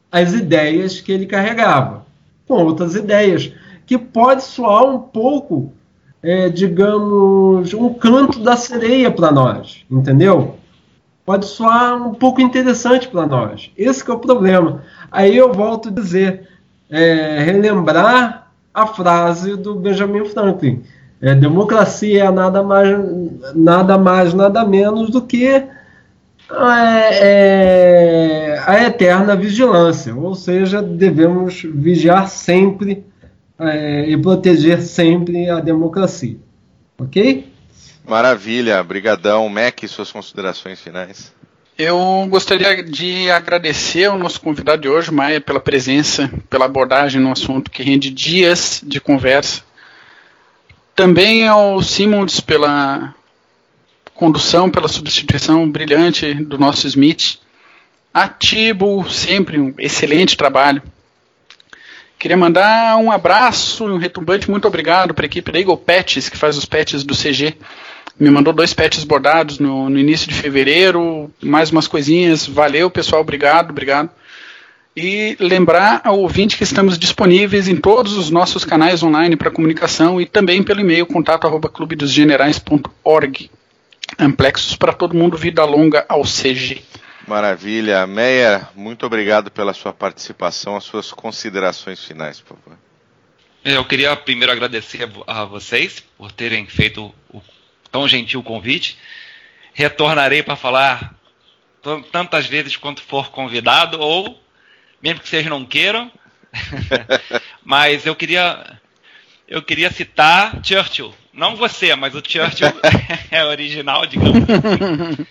as ideias que ele carregava, com outras ideias, que pode soar um pouco, é, digamos, um canto da sereia para nós, entendeu? Pode soar um pouco interessante para nós. Esse é o problema. Aí eu volto a dizer, é, relembrar a frase do Benjamin Franklin. É, democracia é nada mais, nada mais, nada menos do que é, é, a eterna vigilância, ou seja, devemos vigiar sempre é, e proteger sempre a democracia. Ok? Maravilha, brigadão. Mac, suas considerações finais. Eu gostaria de agradecer ao nosso convidado de hoje, Maia, pela presença, pela abordagem no assunto que rende dias de conversa. Também ao Simons pela condução, pela substituição brilhante do nosso Smith. A Tibo, sempre um excelente trabalho. Queria mandar um abraço e um retumbante muito obrigado para a equipe da Eagle Patches, que faz os patches do CG. Me mandou dois patches bordados no, no início de fevereiro, mais umas coisinhas. Valeu, pessoal, obrigado, obrigado. E lembrar ao ouvinte que estamos disponíveis em todos os nossos canais online para comunicação e também pelo e-mail contato arroba clubedosgenerais.org. Amplexos para todo mundo, vida longa ao CG. Maravilha. Meia, muito obrigado pela sua participação, as suas considerações finais, por favor. Eu queria primeiro agradecer a vocês por terem feito o tão gentil convite. Retornarei para falar tantas vezes quanto for convidado, ou mesmo que vocês não queiram. [LAUGHS] mas eu queria eu queria citar Churchill. Não você, mas o Churchill [LAUGHS] é original, digamos assim.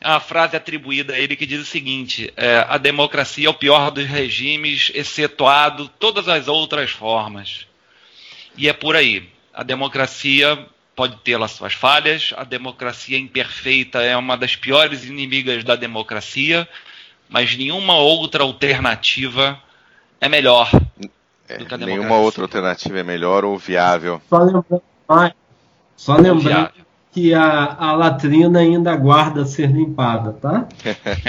É uma frase atribuída a ele que diz o seguinte: é, a democracia é o pior dos regimes, excetuado todas as outras formas. E é por aí. A democracia pode ter as suas falhas, a democracia imperfeita é uma das piores inimigas da democracia, mas nenhuma outra alternativa é melhor é, do que a democracia. Nenhuma outra alternativa é melhor ou viável. Só lembrando, só lembrando que a, a latrina ainda aguarda ser limpada, tá?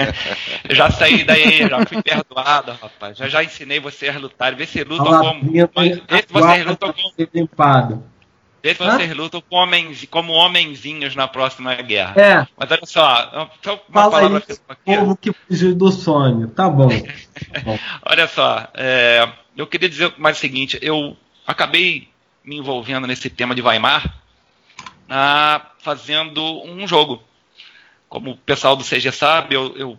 [LAUGHS] já saí daí, já fui perdoado, rapaz. Já já ensinei você a lutar. Vê se lutam como. Vê se vocês lutam como. Ser limpada. Vê se vocês lutam com homens, como homenzinhos na próxima guerra. É. Mas olha só, só uma Fala palavra isso, aqui. povo que fugiu do sonho. Tá bom. [LAUGHS] bom. olha só, é, eu queria dizer mais o seguinte, eu acabei me envolvendo nesse tema de Weimar ah, fazendo um jogo. Como o pessoal do CG sabe, eu, eu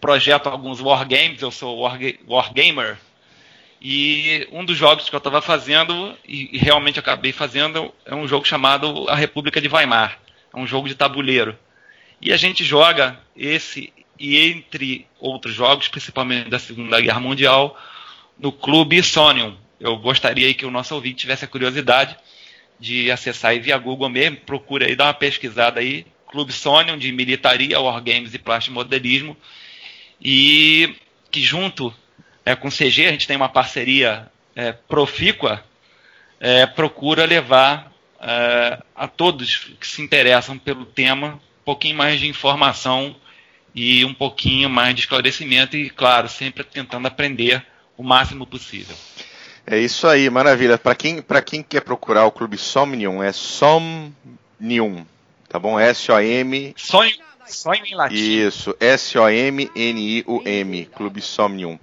projeto alguns wargames, eu sou wargamer, e um dos jogos que eu estava fazendo, e, e, realmente acabei fazendo, é um jogo chamado A República de Weimar. É um jogo de tabuleiro. E a gente joga esse, e entre outros jogos, principalmente da Segunda Guerra Mundial, no Clube Sonium. Eu gostaria que o nosso ouvinte tivesse a curiosidade de acessar aí via Google mesmo, procura aí, dá uma pesquisada aí, Clube Sonium de militaria, wargames e plástico modelismo, e que junto é, com o CG, a gente tem uma parceria é, profícua, é, procura levar é, a todos que se interessam pelo tema um pouquinho mais de informação e um pouquinho mais de esclarecimento e, claro, sempre tentando aprender o máximo possível. É isso aí, maravilha. Para quem, quem quer procurar o Clube Somnium, é Somnium, tá bom? S-O-M... Sonho, sonho em latim. Isso, S-O-M-N-I-U-M, Clube Somnium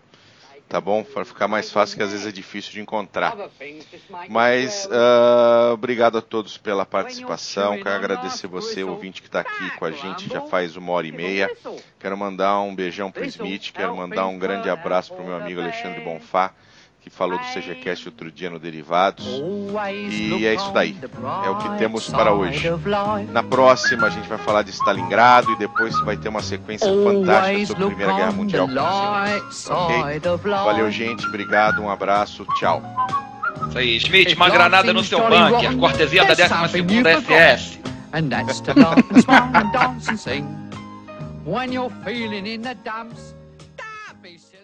tá bom? Para ficar mais fácil, que às vezes é difícil de encontrar. Mas uh, obrigado a todos pela participação. Quero agradecer você, ouvinte que está aqui com a gente já faz uma hora e meia. Quero mandar um beijão para o Smith, quero mandar um grande abraço para o meu amigo Alexandre Bonfá que falou do CGCast outro dia no Derivados. E é isso daí. É o que temos para hoje. Na próxima a gente vai falar de Stalingrado e depois vai ter uma sequência fantástica sobre a Primeira Guerra Mundial. Ok? Valeu, gente. Obrigado. Um abraço. Tchau. Isso aí, Schmidt, uma granada no seu bunker. Cortesia da 12 SS. And that's to dance, smile and dance and sing. When you're feeling in the dumps.